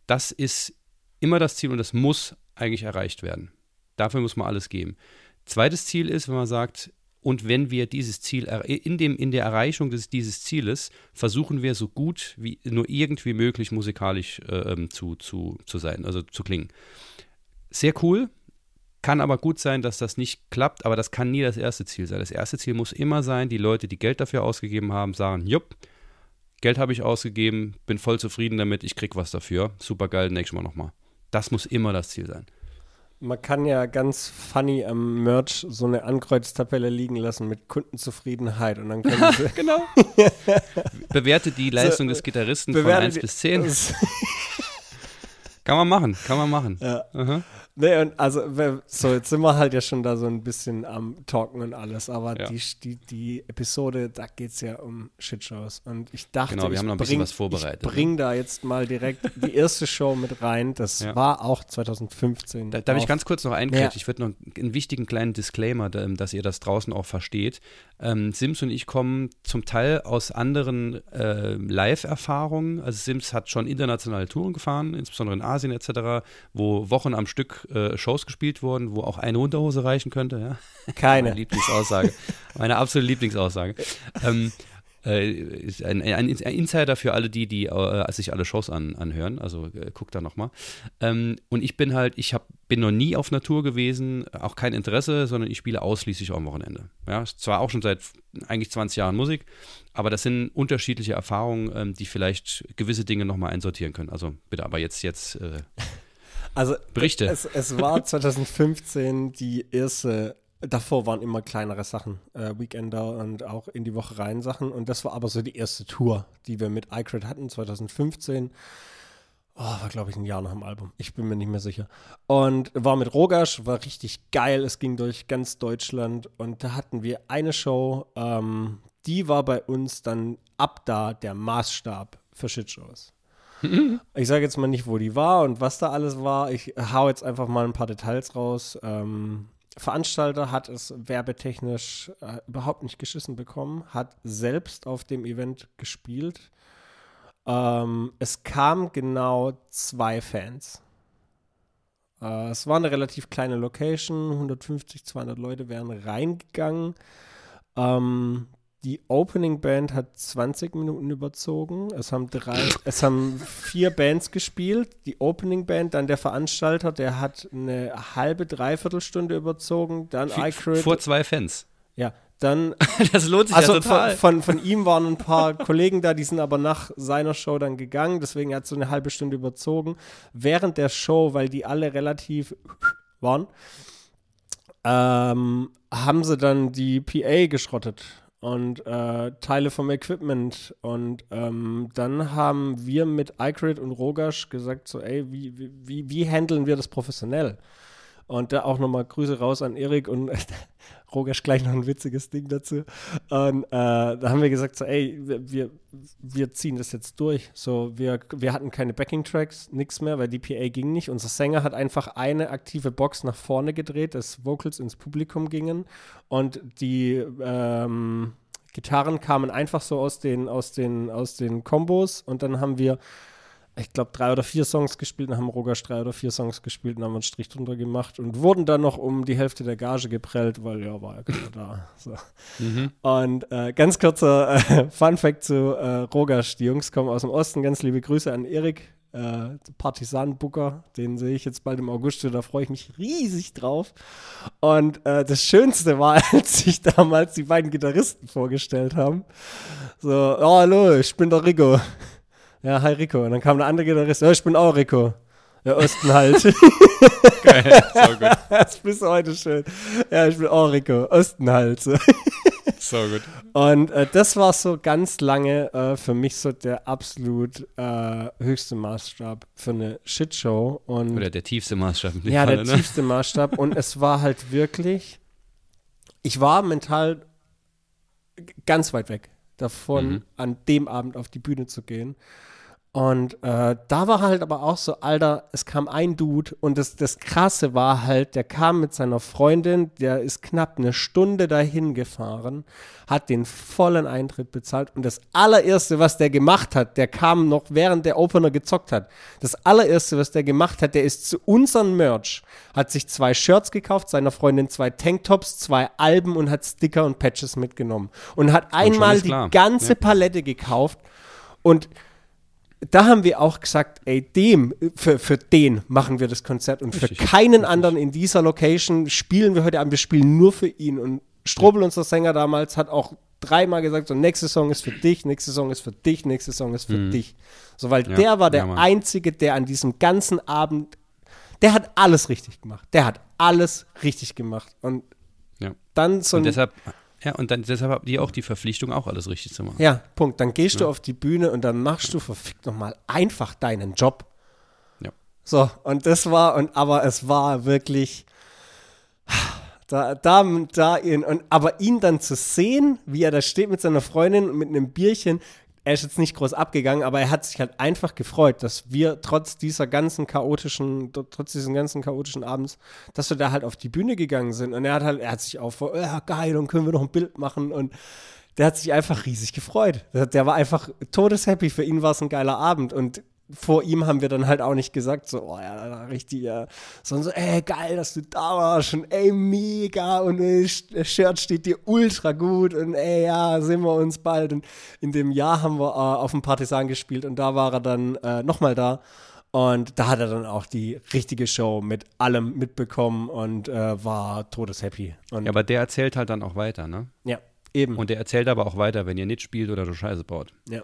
Das ist immer das Ziel und das muss eigentlich erreicht werden. Dafür muss man alles geben. Zweites Ziel ist, wenn man sagt, und wenn wir dieses Ziel in, dem, in der Erreichung des, dieses Zieles versuchen wir so gut wie nur irgendwie möglich musikalisch äh, ähm, zu, zu, zu sein, also zu klingen. Sehr cool, kann aber gut sein, dass das nicht klappt, aber das kann nie das erste Ziel sein. Das erste Ziel muss immer sein, die Leute, die Geld dafür ausgegeben haben, sagen, jupp, Geld habe ich ausgegeben, bin voll zufrieden damit, ich krieg was dafür. Super geil, nächstes Mal nochmal. Das muss immer das Ziel sein. Man kann ja ganz funny am Merch so eine Ankreuztabelle liegen lassen mit Kundenzufriedenheit und dann können sie Genau. Bewerte die Leistung so, des Gitarristen von 1 bis 10. kann man machen, kann man machen. Ja. Uh -huh. Nee, und also, so, jetzt sind wir halt ja schon da so ein bisschen am Talken und alles, aber ja. die, die, die Episode, da geht es ja um Shitshows. Und ich dachte, genau, wir haben noch ein bisschen bring, was vorbereitet. Ich bring ne? da jetzt mal direkt die erste Show mit rein. Das ja. war auch 2015. Da, darf ich ganz kurz noch einkriegen? Ja. Ich würde noch einen wichtigen kleinen Disclaimer, dass ihr das draußen auch versteht. Ähm, Sims und ich kommen zum Teil aus anderen äh, Live-Erfahrungen. Also Sims hat schon internationale Touren gefahren, insbesondere in Asien etc., wo Wochen am Stück äh, Shows gespielt wurden, wo auch eine Unterhose reichen könnte. Ja? Keine. Meine Lieblingsaussage. Meine absolute Lieblingsaussage. ähm, äh, ein, ein, Insider für alle die, die äh, sich alle Shows an, anhören. Also äh, guckt da nochmal. Ähm, und ich bin halt, ich hab, bin noch nie auf Natur gewesen, auch kein Interesse, sondern ich spiele ausschließlich am Wochenende. Ja, zwar auch schon seit eigentlich 20 Jahren Musik, aber das sind unterschiedliche Erfahrungen, ähm, die vielleicht gewisse Dinge nochmal einsortieren können. Also bitte, aber jetzt, jetzt. Also Berichte. Es, es war 2015 die erste, davor waren immer kleinere Sachen, äh, Weekender und auch in die Woche rein Sachen. Und das war aber so die erste Tour, die wir mit iCred hatten, 2015. Oh, war, glaube ich, ein Jahr nach dem Album. Ich bin mir nicht mehr sicher. Und war mit Rogasch, war richtig geil. Es ging durch ganz Deutschland. Und da hatten wir eine Show, ähm, die war bei uns dann ab da der Maßstab für Shitshows. Ich sage jetzt mal nicht, wo die war und was da alles war. Ich hau jetzt einfach mal ein paar Details raus. Ähm, Veranstalter hat es werbetechnisch äh, überhaupt nicht geschissen bekommen, hat selbst auf dem Event gespielt. Ähm, es kamen genau zwei Fans. Äh, es war eine relativ kleine Location, 150, 200 Leute wären reingegangen. Ähm, die Opening Band hat 20 Minuten überzogen. Es haben drei, es haben vier Bands gespielt. Die Opening Band, dann der Veranstalter, der hat eine halbe, dreiviertel Stunde überzogen. Dann iCrit. Vor zwei Fans. Ja, dann. das lohnt sich also ja total. Von, von, von ihm waren ein paar Kollegen da, die sind aber nach seiner Show dann gegangen. Deswegen hat so eine halbe Stunde überzogen. Während der Show, weil die alle relativ waren, ähm, haben sie dann die PA geschrottet und äh, Teile vom Equipment. Und ähm, dann haben wir mit iCrit und Rogash gesagt, so, ey, wie, wie, wie handeln wir das professionell? Und da auch nochmal Grüße raus an Erik und Rogash gleich noch ein witziges Ding dazu. Und äh, da haben wir gesagt, so, ey, wir, wir ziehen das jetzt durch. So, wir, wir hatten keine Backing-Tracks, nichts mehr, weil die PA ging nicht. Unser Sänger hat einfach eine aktive Box nach vorne gedreht, dass Vocals ins Publikum gingen. Und die ähm, Gitarren kamen einfach so aus den, aus den, aus den Kombos. Und dann haben wir ich glaube, drei oder vier Songs gespielt, dann haben Rogasch drei oder vier Songs gespielt und haben einen Strich drunter gemacht und wurden dann noch um die Hälfte der Gage geprellt, weil ja, war ja keiner da. So. Mhm. Und äh, ganz kurzer äh, Fun-Fact zu äh, Rogasch. Die Jungs kommen aus dem Osten. Ganz liebe Grüße an Erik, äh, Partisan-Booker. Den sehe ich jetzt bald im August, da freue ich mich riesig drauf. Und äh, das Schönste war, als sich damals die beiden Gitarristen vorgestellt haben. So, oh, hallo, ich bin der Rico. Ja, hi Rico. Und dann kam der andere Gitarrist, ja, ich bin auch Rico. Der Osten halt. Geil, so gut. Das ist bis heute schön. Ja, ich bin auch Rico. Osten halt. So, so gut. Und äh, das war so ganz lange äh, für mich so der absolut äh, höchste Maßstab für eine Shitshow. Und Oder der tiefste Maßstab. Ja, Falle, der ne? tiefste Maßstab. Und es war halt wirklich, ich war mental ganz weit weg davon, Mhm. an dem Abend auf die Bühne zu gehen. Und äh, da war halt aber auch so, Alter, es kam ein Dude und das, das Krasse war halt, der kam mit seiner Freundin, der ist knapp eine Stunde dahin gefahren, hat den vollen Eintritt bezahlt und das allererste, was der gemacht hat, der kam noch während der Opener gezockt hat. Das allererste, was der gemacht hat, der ist zu unserem Merch, hat sich zwei Shirts gekauft, seiner Freundin zwei Tanktops, zwei Alben und hat Sticker und Patches mitgenommen und hat einmal die ganze Ja. Palette gekauft und da haben wir auch gesagt, ey, dem, für, für den machen wir das Konzert und für Richtig, keinen anderen in dieser Location spielen wir heute Abend, wir spielen nur für ihn. Und Strobel, unser Sänger damals, hat auch dreimal gesagt, so, nächste Song ist für dich, nächste Song ist für dich, nächste Song ist für dich. So, weil Ja, der war der ja. Einzige, der an diesem ganzen Abend, der hat alles richtig gemacht. Der hat alles richtig gemacht. Und Ja. dann so Und ein deshalb, ja, und dann, deshalb habt ihr auch die Verpflichtung, auch alles richtig zu machen. Ja, Punkt. Dann gehst du auf die Bühne und dann machst du verfickt nochmal einfach deinen Job. Ja. So, und das war, und aber es war wirklich. Da, da, da ihn, und, aber ihn dann zu sehen, wie er da steht mit seiner Freundin und mit einem Bierchen, er ist jetzt nicht groß abgegangen, aber er hat sich halt einfach gefreut, dass wir trotz dieser ganzen chaotischen, trotz diesen ganzen chaotischen Abends, dass wir da halt auf die Bühne gegangen sind. Und er hat halt, er hat sich auch vor, ja, geil, und können wir noch ein Bild machen und der hat sich einfach riesig gefreut. Der war einfach todeshappy. Für ihn war es ein geiler Abend. Und vor ihm haben wir dann halt auch nicht gesagt, so, oh ja, richtig, ja. Sondern so, ey, geil, dass du da warst und ey, mega und ey, das Shirt steht dir ultra gut und ey, ja, sehen wir uns bald. Und in dem Jahr haben wir äh, auf dem Partisan gespielt und da war er dann äh, nochmal da. Und da hat er dann auch die richtige Show mit allem mitbekommen und äh, war todeshappy. Und Ja, aber der erzählt halt dann auch weiter, ne? ja, eben. Und der erzählt aber auch weiter, wenn ihr nicht spielt oder du Scheiße baut. ja.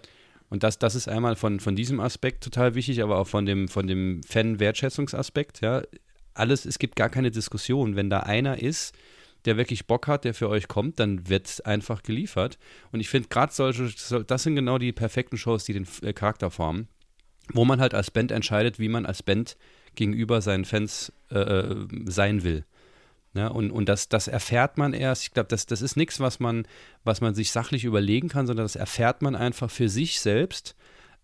Und das, das ist einmal von, von diesem Aspekt total wichtig, aber auch von dem, von dem Fan-Wertschätzungsaspekt, ja. Alles, es gibt gar keine Diskussion. Wenn da einer ist, der wirklich Bock hat, der für euch kommt, dann wird einfach geliefert. Und ich finde gerade solche, das sind genau die perfekten Shows, die den äh, Charakter formen, wo man halt als Band entscheidet, wie man als Band gegenüber seinen Fans äh, äh sein will. Ja, und und das, das erfährt man erst. Ich glaube, das, das ist nichts, was man, was man sich sachlich überlegen kann, sondern das erfährt man einfach für sich selbst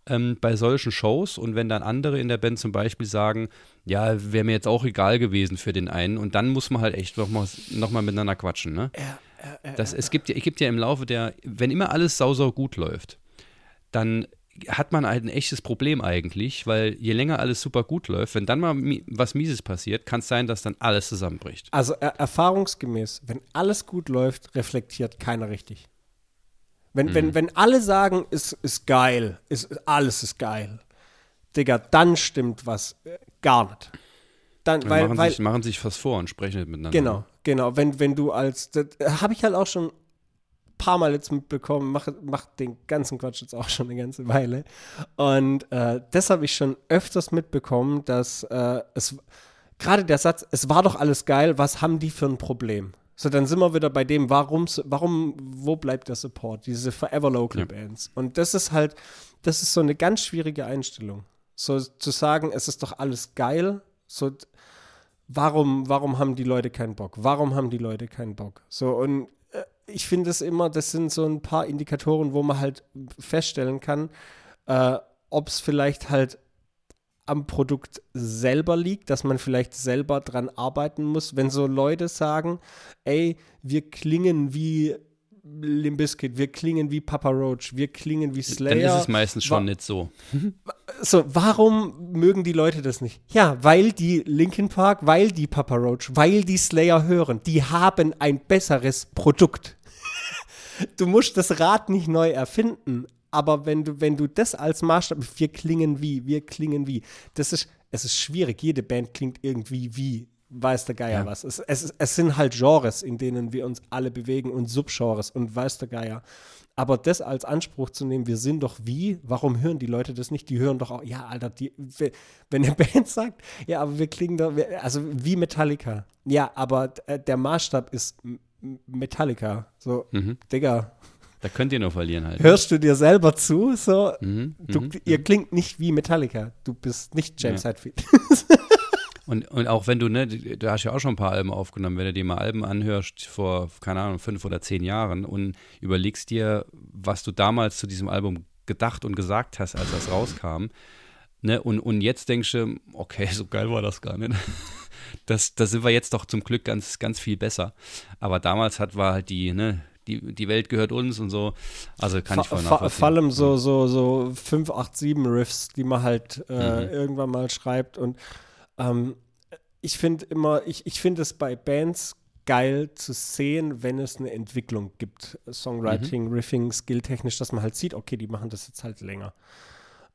ähm, bei solchen Shows. Und wenn dann andere in der Band zum Beispiel sagen, ja, wäre mir jetzt auch egal gewesen für den einen, und dann muss man halt echt nochmal noch mal miteinander quatschen. Ne? Ja, ja, das, es, gibt, es gibt ja im Laufe der, wenn immer alles sau, sau gut läuft, dann hat man halt ein echtes Problem eigentlich, weil je länger alles super gut läuft, wenn dann mal was Mieses passiert, kann es sein, dass dann alles zusammenbricht. Also er erfahrungsgemäß, wenn alles gut läuft, reflektiert keiner richtig. Wenn, hm. wenn, wenn alle sagen, ist, ist geil, ist, alles ist geil, Digga, dann stimmt was äh, gar nicht. Dann, weil, machen, weil, sich, machen sich was vor und sprechen miteinander. Genau, genau. Wenn, wenn du als, habe ich halt auch schon paar Mal jetzt mitbekommen, mache mach den ganzen Quatsch jetzt auch schon eine ganze Weile. Und äh, das habe ich schon öfters mitbekommen, dass äh, es gerade der Satz, es war doch alles geil, was haben die für ein Problem? So, dann sind wir wieder bei dem, warum, warum, wo bleibt der Support? Diese Forever Local ja. Bands. Und das ist halt, das ist so eine ganz schwierige Einstellung. So zu sagen, es ist doch alles geil, so warum, warum haben die Leute keinen Bock? Warum haben die Leute keinen Bock? So, und ich finde es immer, das sind so ein paar Indikatoren, wo man halt feststellen kann, äh, ob es vielleicht halt am Produkt selber liegt, dass man vielleicht selber dran arbeiten muss. Wenn so Leute sagen, ey, wir klingen wie Limbiskit, wir klingen wie Papa Roach, wir klingen wie Slayer. Dann ist es meistens schon nicht so. So, warum mögen die Leute das nicht? Ja, weil die Linkin Park, weil die Papa Roach, weil die Slayer hören. Die haben ein besseres Produkt du musst das Rad nicht neu erfinden, aber wenn du, wenn du das als Maßstab, wir klingen wie, wir klingen wie, das ist, es ist schwierig. Jede Band klingt irgendwie wie, weiß der Geier ja. was. Es, es, es sind halt Genres, in denen wir uns alle bewegen und Subgenres und weiß der Geier. Aber das als Anspruch zu nehmen, wir sind doch wie, warum hören die Leute das nicht? Die hören doch auch, ja, Alter, die, wenn eine Band sagt, ja, aber wir klingen doch, also wie Metallica. Ja, aber äh, der Maßstab ist Metallica. So, mhm. Digga. Da könnt ihr nur verlieren halt. Hörst du dir selber zu? So, mhm, du, mhm, ihr mhm. klingt nicht wie Metallica. Du bist nicht James ja. Hetfield. und, und auch wenn du, ne, du hast ja auch schon ein paar Alben aufgenommen, wenn du dir mal Alben anhörst vor, keine Ahnung, fünf oder zehn Jahren und überlegst dir, was du damals zu diesem Album gedacht und gesagt hast, als das rauskam. Ne, und, und jetzt denkst du, okay, so geil war das gar nicht das, da sind wir jetzt doch zum Glück ganz, ganz viel besser. Aber damals hat war halt die, ne, die, die Welt gehört uns und so. Also kann fa ich voll nachvollziehen. Vor allem so, so, so 5, 8, 7 Riffs, die man halt äh, mhm. irgendwann mal schreibt. Und ähm, ich finde immer, ich, ich finde es bei Bands geil zu sehen, wenn es eine Entwicklung gibt. Songwriting, mhm. Riffing, skilltechnisch, dass man halt sieht, okay, die machen das jetzt halt länger.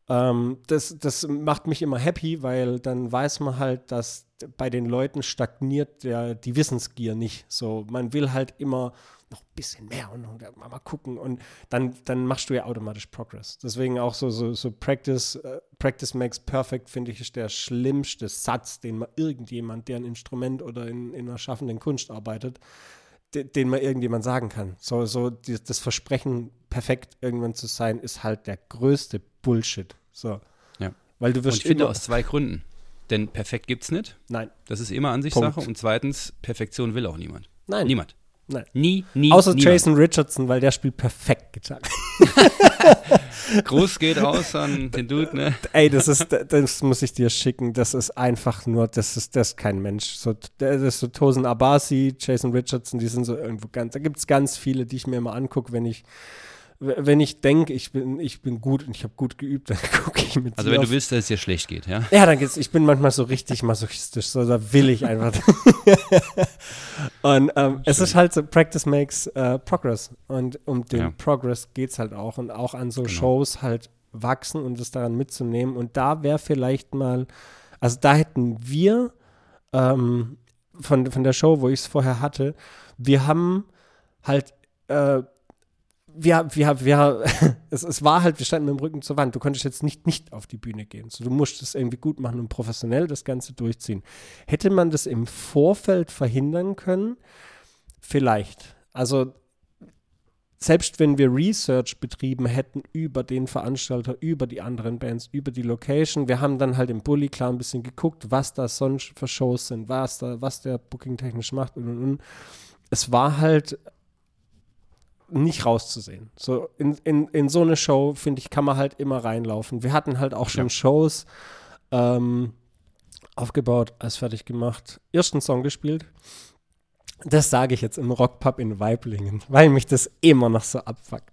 Ähm, das, das macht mich immer happy, weil dann weiß man halt, dass bei den Leuten stagniert der, die Wissensgier nicht. So, man will halt immer noch ein bisschen mehr und, und mal gucken und dann, dann machst du ja automatisch Progress. Deswegen auch so, so, so Practice, uh, Practice makes perfect, finde ich, ist der schlimmste Satz, den man irgendjemand, der ein Instrument oder in, in einer schaffenden Kunst arbeitet, de, den man irgendjemand sagen kann. So, so die, das Versprechen, perfekt irgendwann zu sein, ist halt der größte Bullshit. So. Ja. Weil du wirst Und ich finde aus zwei Gründen. Denn perfekt gibt es nicht. Nein. Das ist immer Ansichtssache. Punkt. Und zweitens, Perfektion will auch niemand. Nein. Niemand. Nein. Nie, nie. Außer niemand. Jason Richardson, weil der spielt perfekt Gitarre. Gruß geht raus an den Dude, ne? Ey, das ist, das muss ich dir schicken. Das ist einfach nur, das ist, das ist kein Mensch. So, das ist so Tosin Abasi, Jason Richardson, die sind so irgendwo ganz, da gibt es ganz viele, die ich mir immer angucke, wenn ich wenn ich denke, ich bin, ich bin gut und ich habe gut geübt, dann gucke ich mit Also wenn auf. du willst, dass es dir schlecht geht, ja? Ja, dann geht's, ich bin manchmal so richtig masochistisch, so da will ich einfach. und ähm, es ist halt so, Practice makes uh, Progress. Und um den ja. Progress geht es halt auch. Und auch an so genau. Shows halt wachsen und es daran mitzunehmen. Und da wäre vielleicht mal, also da hätten wir ähm, von, von der Show, wo ich es vorher hatte, wir haben halt äh, wir, wir, wir, es, es war halt, wir standen mit dem Rücken zur Wand. Du konntest jetzt nicht nicht auf die Bühne gehen. So, du musst es irgendwie gut machen und professionell das Ganze durchziehen. Hätte man das im Vorfeld verhindern können? Vielleicht. Also selbst wenn wir Research betrieben hätten über den Veranstalter, über die anderen Bands, über die Location, wir haben dann halt im Bully klar ein bisschen geguckt, was da sonst für Shows sind, was da, was der Booking technisch macht und und und. Es war halt nicht rauszusehen. So in, in, in so eine Show, finde ich, kann man halt immer reinlaufen. Wir hatten halt auch schon ja. Shows ähm, aufgebaut, als fertig gemacht, ersten Song gespielt. Das sage ich jetzt im Rockpub in Weiblingen, weil mich das immer noch so abfuckt.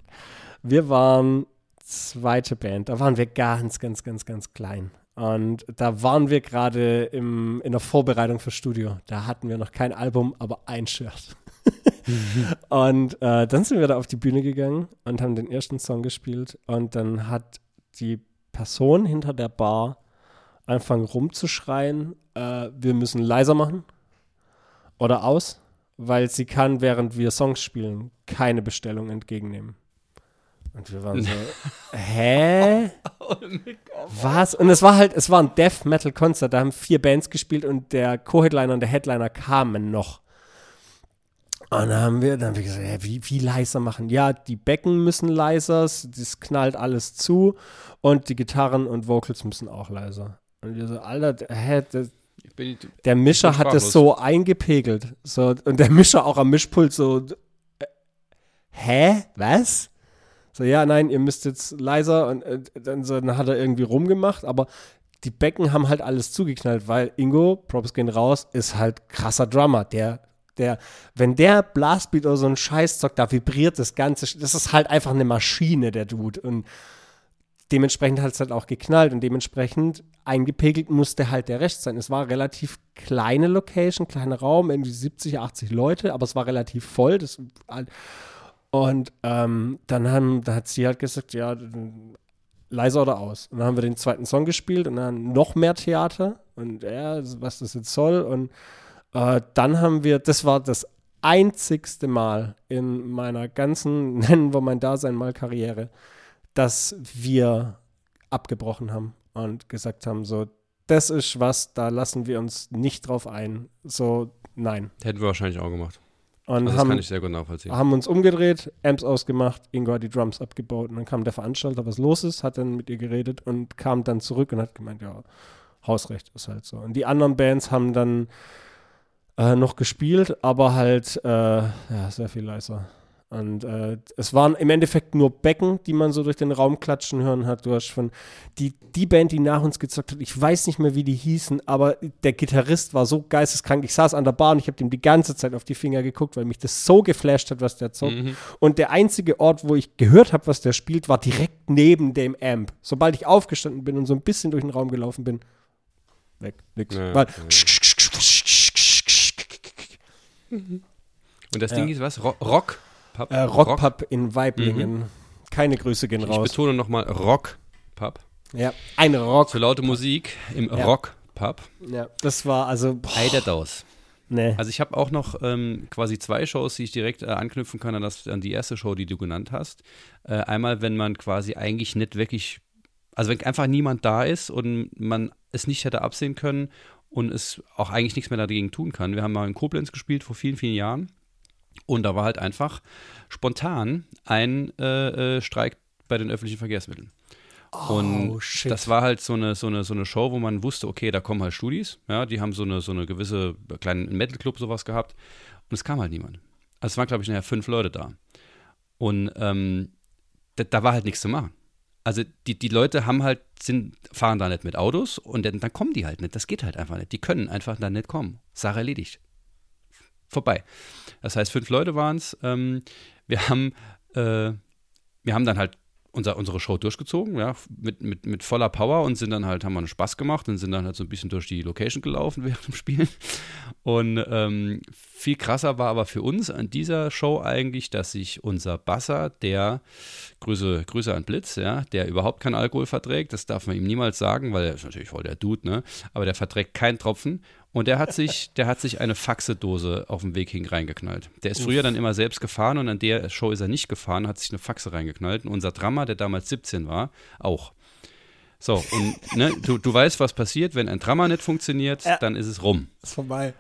Wir waren zweite Band, da waren wir ganz, ganz, ganz, ganz klein. Und da waren wir gerade in der Vorbereitung für Studio. Da hatten wir noch kein Album, aber ein Shirt. und äh, dann sind wir da auf die Bühne gegangen und haben den ersten Song gespielt. Und dann hat die Person hinter der Bar angefangen rumzuschreien, äh, wir müssen leiser machen oder aus, weil sie kann, während wir Songs spielen, keine Bestellung entgegennehmen. Und wir waren so, hä? Oh Was? Und es war halt, es war ein Death Metal Konzert, da haben vier Bands gespielt und der Co-Headliner und der Headliner kamen noch. Und dann haben wir, dann haben wir gesagt, ja, wie, wie leiser machen? Ja, die Becken müssen leiser, das knallt alles zu und die Gitarren und Vocals müssen auch leiser. Und wir so, Alter, hä, das, bin, der Mischer hat das so eingepegelt. So, und der Mischer auch am Mischpult so, äh, hä, was? So, ja, nein, ihr müsst jetzt leiser und äh, dann, so, dann hat er irgendwie rumgemacht, aber die Becken haben halt alles zugeknallt, weil Ingo, Props gehen raus, ist halt krasser Drummer. Der der, wenn der Blastbeat oder so ein Scheiß zockt, da vibriert das Ganze. Das ist halt einfach eine Maschine, der Dude. Und dementsprechend hat es halt auch geknallt und dementsprechend eingepegelt musste halt der Rest sein. Es war relativ kleine Location, kleiner Raum, irgendwie 70, 80 Leute, aber es war relativ voll. Das, und ähm, dann, haben, dann hat sie halt gesagt, ja, leiser oder aus. Und dann haben wir den zweiten Song gespielt und dann noch mehr Theater und ja, was das jetzt soll und äh, dann haben wir, das war das einzigste Mal in meiner ganzen, nennen wir mein Dasein mal Karriere, dass wir abgebrochen haben und gesagt haben, so, das ist was, da lassen wir uns nicht drauf ein. So, nein. Hätten wir wahrscheinlich auch gemacht. Und also das haben, kann ich sehr gut nachvollziehen. Haben uns umgedreht, Amps ausgemacht, Ingo hat die Drums abgebaut und dann kam der Veranstalter, was los ist, hat dann mit ihr geredet und kam dann zurück und hat gemeint, ja, Hausrecht ist halt so. Und die anderen Bands haben dann äh, noch gespielt, aber halt äh, ja, sehr viel leiser. Und äh, es waren im Endeffekt nur Becken, die man so durch den Raum klatschen hören hat. Du hast von die, die Band, die nach uns gezockt hat, ich weiß nicht mehr, wie die hießen, aber der Gitarrist war so geisteskrank. Ich saß an der Bar und ich habe ihm die ganze Zeit auf die Finger geguckt, weil mich das so geflasht hat, was der zockt. Mhm. Und der einzige Ort, wo ich gehört habe, was der spielt, war direkt neben dem Amp. Sobald ich aufgestanden bin und so ein bisschen durch den Raum gelaufen bin, weg, nix. Ja, weil, ja. Mhm. Und das Ding ist was? Ro Rock? Pub? Äh, Rock, Rock in Weiblingen. Mhm. Keine Grüße gehen raus. Ich betone nochmal Rock Pub. Ja, ein Rock. Zu laute Musik im ja. Rock Pub. Ja, das war also. Ei der Daus. Nee. Also ich habe auch noch ähm, quasi zwei Shows, die ich direkt äh, anknüpfen kann an, das, an die erste Show, die du genannt hast. Äh, einmal, wenn man quasi eigentlich nicht wirklich, also wenn einfach niemand da ist und man es nicht hätte absehen können und es auch eigentlich nichts mehr dagegen tun kann. Wir haben mal in Koblenz gespielt vor vielen, vielen Jahren und da war halt einfach spontan ein äh, äh, Streik bei den öffentlichen Verkehrsmitteln. Oh, und shit. das war halt so eine, so, eine, so eine Show, wo man wusste, okay, da kommen halt Studis, ja, die haben so eine, so eine gewisse kleinen Metal-Club sowas gehabt und es kam halt niemand. Also es waren, glaube ich, nachher fünf Leute da. Und ähm, da, da war halt nichts zu machen also die, die Leute haben halt, sind, fahren da nicht mit Autos und dann, dann kommen die halt nicht. Das geht halt einfach nicht. Die können einfach dann nicht kommen. Sache erledigt. Vorbei. Das heißt, fünf Leute waren es. Ähm, wir haben, äh, wir haben dann halt unser, unsere Show durchgezogen, ja, mit, mit, mit voller Power und sind dann halt, haben wir einen Spaß gemacht und sind dann halt so ein bisschen durch die Location gelaufen während dem Spielen. Und ähm, viel krasser war aber für uns an dieser Show eigentlich, dass sich unser Basser, der Grüße, Grüße an Blitz, ja, der überhaupt keinen Alkohol verträgt, das darf man ihm niemals sagen, weil er ist natürlich voll der Dude, ne? Aber der verträgt keinen Tropfen Und der hat sich, der hat sich eine Faxedose auf dem Weg hin reingeknallt. Der ist früher dann immer selbst gefahren und an der Show ist er nicht gefahren, hat sich eine Faxe reingeknallt. Und unser Drama, der damals 17 war, auch. So, und ne, du, du weißt, was passiert, wenn ein Drama nicht funktioniert, Ja. dann ist es rum. Ist vorbei.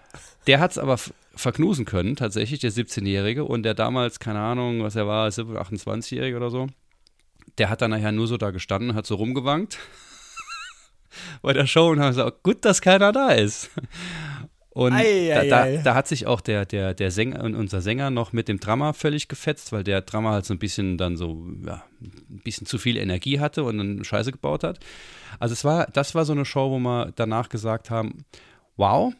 Der hat es aber verknusen können, tatsächlich, der 17-Jährige. Und der damals, keine Ahnung, was er war, 28-Jährige oder so, der hat dann nachher nur so da gestanden, hat so rumgewankt bei der Show und hat gesagt, gut, dass keiner da ist. Und Ei, da, ei, da, ei. da hat sich auch der, der, der Sänger, unser Sänger noch mit dem Drama völlig gefetzt, weil der Drama halt so ein bisschen dann so, ja, ein bisschen zu viel Energie hatte und dann Scheiße gebaut hat. Also es war, das war so eine Show, wo wir danach gesagt haben, wow,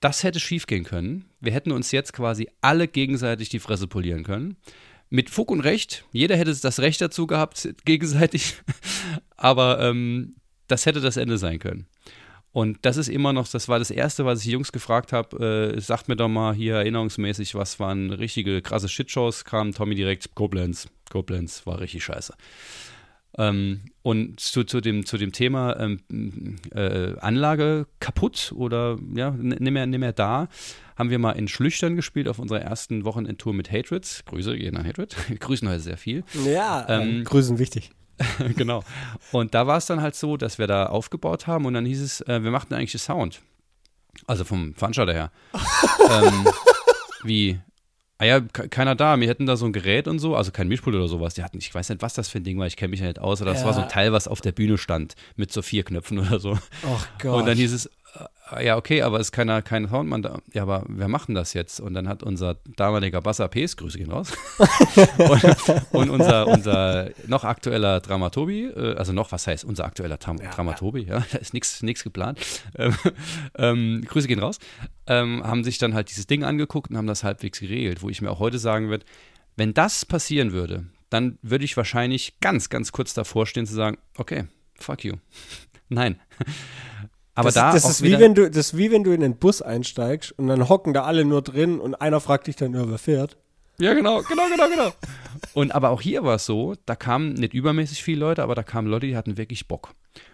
das hätte schief gehen können. Wir hätten uns jetzt quasi alle gegenseitig die Fresse polieren können. Mit Fug und Recht. Jeder hätte das Recht dazu gehabt, gegenseitig. Aber ähm, das hätte das Ende sein können. Und das ist immer noch, das war das Erste, was ich die Jungs gefragt habe. Äh, sagt mir doch mal hier erinnerungsmäßig, was waren richtige krasse Shitshows. Kam Tommy direkt, Koblenz. Koblenz war richtig scheiße. Ähm, und zu, zu, dem, zu dem Thema ähm, äh, Anlage kaputt oder ja, n- nicht mehr, nicht mehr da, haben wir mal in Schlüchtern gespielt auf unserer ersten Wochenendtour mit Hatreds. Grüße gehen an Hatred. Wir grüßen heute sehr viel. Ja, ähm, Grüßen wichtig. genau. Und da war es dann halt so, dass wir da aufgebaut haben und dann hieß es, äh, wir machten eigentlich Sound. Also vom Veranstalter her. ähm, wie, ah ja, ke- keiner da. Wir hätten da so ein Gerät und so, also kein Mischpult oder sowas. Die hatten, ich weiß nicht, was das für ein Ding war, ich kenne mich ja nicht aus, aber das Ja. war so ein Teil, was auf der Bühne stand, mit so vier Knöpfen oder so. Oh Gott. Und dann hieß es, ja, okay, aber ist keiner, kein Soundmann da. Ja, aber wer macht denn das jetzt? Und dann hat unser damaliger Basser Ps, Grüße gehen raus, und, und unser, unser noch aktueller Dramatobi, äh, also noch, was heißt unser aktueller Tam Ja, Dramatobi, ja. da ist nichts geplant, ähm, ähm, Grüße gehen raus, ähm, haben sich dann halt dieses Ding angeguckt und haben das halbwegs geregelt, wo ich mir auch heute sagen würde, wenn das passieren würde, dann würde ich wahrscheinlich ganz, ganz kurz davor stehen zu sagen, okay, fuck you. Nein. Aber das, da das auch ist wie wenn du das ist wie wenn du in den Bus einsteigst und dann hocken da alle nur drin und einer fragt dich dann, ja, wer fährt? Ja, genau, genau, genau, genau. Und aber auch hier war es so, da kamen nicht übermäßig viele Leute, aber da kamen Leute, die hatten wirklich Bock.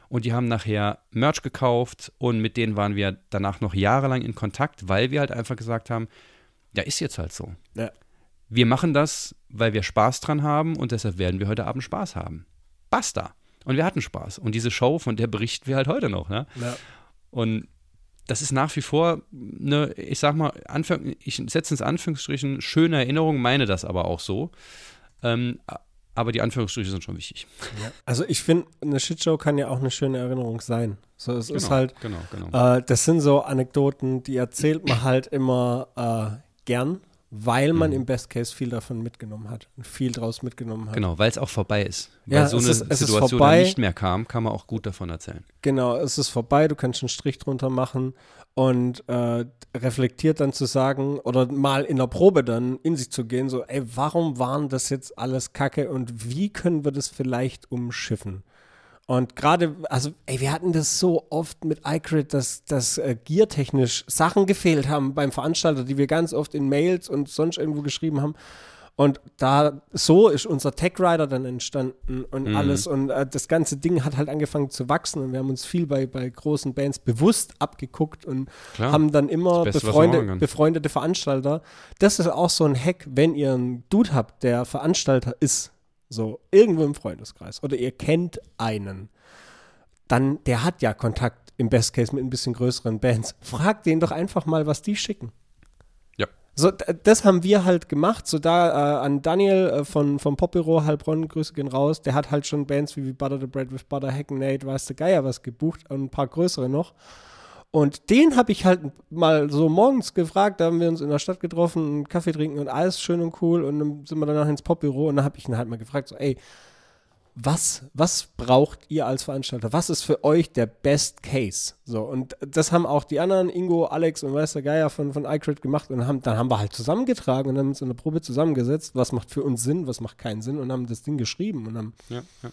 Und die haben nachher Merch gekauft und mit denen waren wir danach noch jahrelang in Kontakt, weil wir halt einfach gesagt haben, ja, ist jetzt halt so. Ja. Wir machen das, weil wir Spaß dran haben und deshalb werden wir heute Abend Spaß haben. Basta. Und wir hatten Spaß. Und diese Show, von der berichten wir halt heute noch. Ne? Ja. Und das ist nach wie vor eine, ich sag mal, Anfang, ich setze ins Anführungsstrichen schöne Erinnerung, meine das aber auch so. Ähm, aber die Anführungsstriche sind schon wichtig. Also ich finde, eine Shitshow kann ja auch eine schöne Erinnerung sein. So, es ist halt, genau, genau. äh, das sind so Anekdoten, die erzählt man halt immer äh, gern, weil man Mhm. im Best Case viel davon mitgenommen hat und viel draus mitgenommen hat. Genau, weil es auch vorbei ist. Weil Ja, so es eine ist- Situation dann nicht mehr kam, kann man auch gut davon erzählen. Genau, es ist vorbei, du kannst einen Strich drunter machen und äh, reflektiert dann zu sagen oder mal in der Probe dann in sich zu gehen, so, ey, warum waren das jetzt alles Kacke und wie können wir das vielleicht umschiffen? Und gerade, also, ey, wir hatten das so oft mit iCrit, dass, dass äh, geartechnisch Sachen gefehlt haben beim Veranstalter, die wir ganz oft in Mails und sonst irgendwo geschrieben haben. Und da, so ist unser Tech Rider dann entstanden und Mhm. alles. Und äh, das ganze Ding hat halt angefangen zu wachsen. Und wir haben uns viel bei, bei großen Bands bewusst abgeguckt und Klar. haben dann immer Beste, was man befreunde, machen kann. befreundete Veranstalter. Das ist auch so ein Hack, wenn ihr einen Dude habt, der Veranstalter ist, so irgendwo im Freundeskreis oder ihr kennt einen, dann der hat ja Kontakt im Best Case mit ein bisschen größeren Bands. Fragt den doch einfach mal, was die schicken. Ja. So, das haben wir halt gemacht. So da äh, an Daniel äh, von, vom Popbüro Heilbronn, Grüße gehen raus. Der hat halt schon Bands wie, wie Butter the Bread with Butter, Hacknade, weiß der Geier was gebucht und ein paar größere noch. Und den habe ich halt mal so morgens gefragt, da haben wir uns in der Stadt getroffen, einen Kaffee trinken und alles schön und cool und dann sind wir danach ins Popbüro und dann habe ich ihn halt mal gefragt, so ey, was, was braucht ihr als Veranstalter? Was ist für euch der Best Case? So, und das haben auch die anderen, Ingo, Alex und weiß Geier von, von iCrit gemacht und haben, dann haben wir halt zusammengetragen und haben uns in der Probe zusammengesetzt, was macht für uns Sinn, was macht keinen Sinn und haben das Ding geschrieben und haben Ja, ja.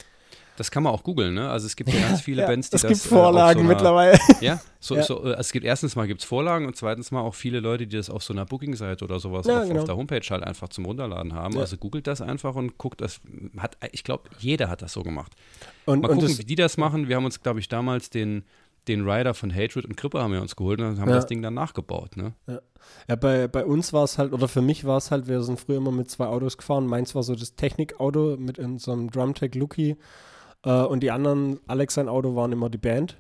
Das kann man auch googeln, ne? Also es gibt ja ganz viele ja, Bands, die es das gibt äh, Vorlagen so einer- mittlerweile. Ja, so, Ja. so äh, es gibt erstens mal gibt's Vorlagen und zweitens mal auch viele Leute, die das auf so einer Booking-Seite oder sowas Ja, auf, genau. auf der Homepage halt einfach zum Runterladen haben. Ja. Also googelt das einfach und guckt das. Hat, ich glaube, jeder hat das so gemacht. Und, Mal und gucken, das, wie die das machen. Wir haben uns, glaube ich, damals den, den Rider von Hatred und Krippe haben wir uns geholt und haben Ja. das Ding dann nachgebaut. Ne? Ja, bei, bei uns war es halt, oder für mich war es halt, wir sind früher immer mit zwei Autos gefahren. Meins war so das Technikauto mit in so einem Drumtech Lucky. Äh, und die anderen, Alex sein Auto, waren immer die Band.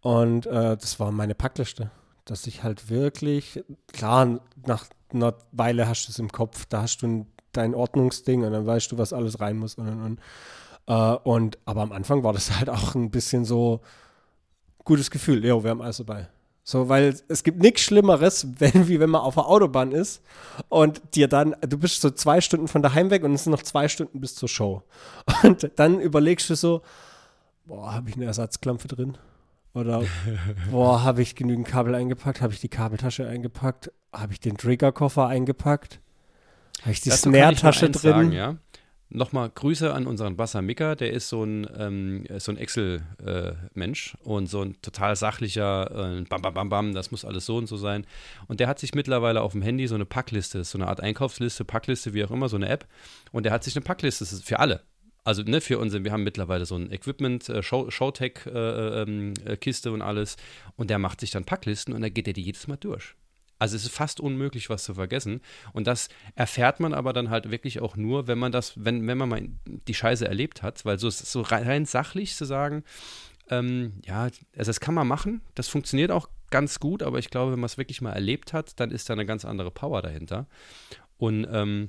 Und äh, das war meine Packliste. Dass ich halt wirklich, klar, nach einer Weile hast du es im Kopf, da hast du ein, dein Ordnungsding und dann weißt du, was alles rein muss und und und. Äh, und aber am Anfang war das halt auch ein bisschen so gutes Gefühl. Jo, wir haben alles dabei. So, weil es gibt nichts Schlimmeres, wenn, wie wenn man auf der Autobahn ist und dir dann, du bist so zwei Stunden von daheim weg und es sind noch zwei Stunden bis zur Show. Und dann überlegst du so, boah, habe ich eine Ersatzklampe drin? Oder, boah, habe ich genügend Kabel eingepackt? Habe ich die Kabeltasche eingepackt? Habe ich den Triggerkoffer eingepackt? Habe ich die Snare-Tasche drin? Sagen, ja? Nochmal Grüße an unseren Basser Micker, der ist so ein, ähm, so ein Excel-Mensch und so ein total sachlicher, äh, bam, bam, bam, bam, das muss alles so und so sein. Und der hat sich mittlerweile auf dem Handy so eine Packliste, so eine Art Einkaufsliste, Packliste, wie auch immer, so eine App. Und der hat sich eine Packliste für alle. Also ne, für unsere, wir haben mittlerweile so ein Equipment, äh, Show, Showtech-Kiste äh, ähm, äh, Kiste und alles. Und der macht sich dann Packlisten und dann geht er die jedes Mal durch. Also es ist fast unmöglich, was zu vergessen. Und das erfährt man aber dann halt wirklich auch nur, wenn man das, wenn, wenn man mal die Scheiße erlebt hat, weil so, so rein sachlich zu sagen, ähm, ja, also das kann man machen, das funktioniert auch ganz gut, aber ich glaube, wenn man es wirklich mal erlebt hat, dann ist da eine ganz andere Power dahinter. Und ähm,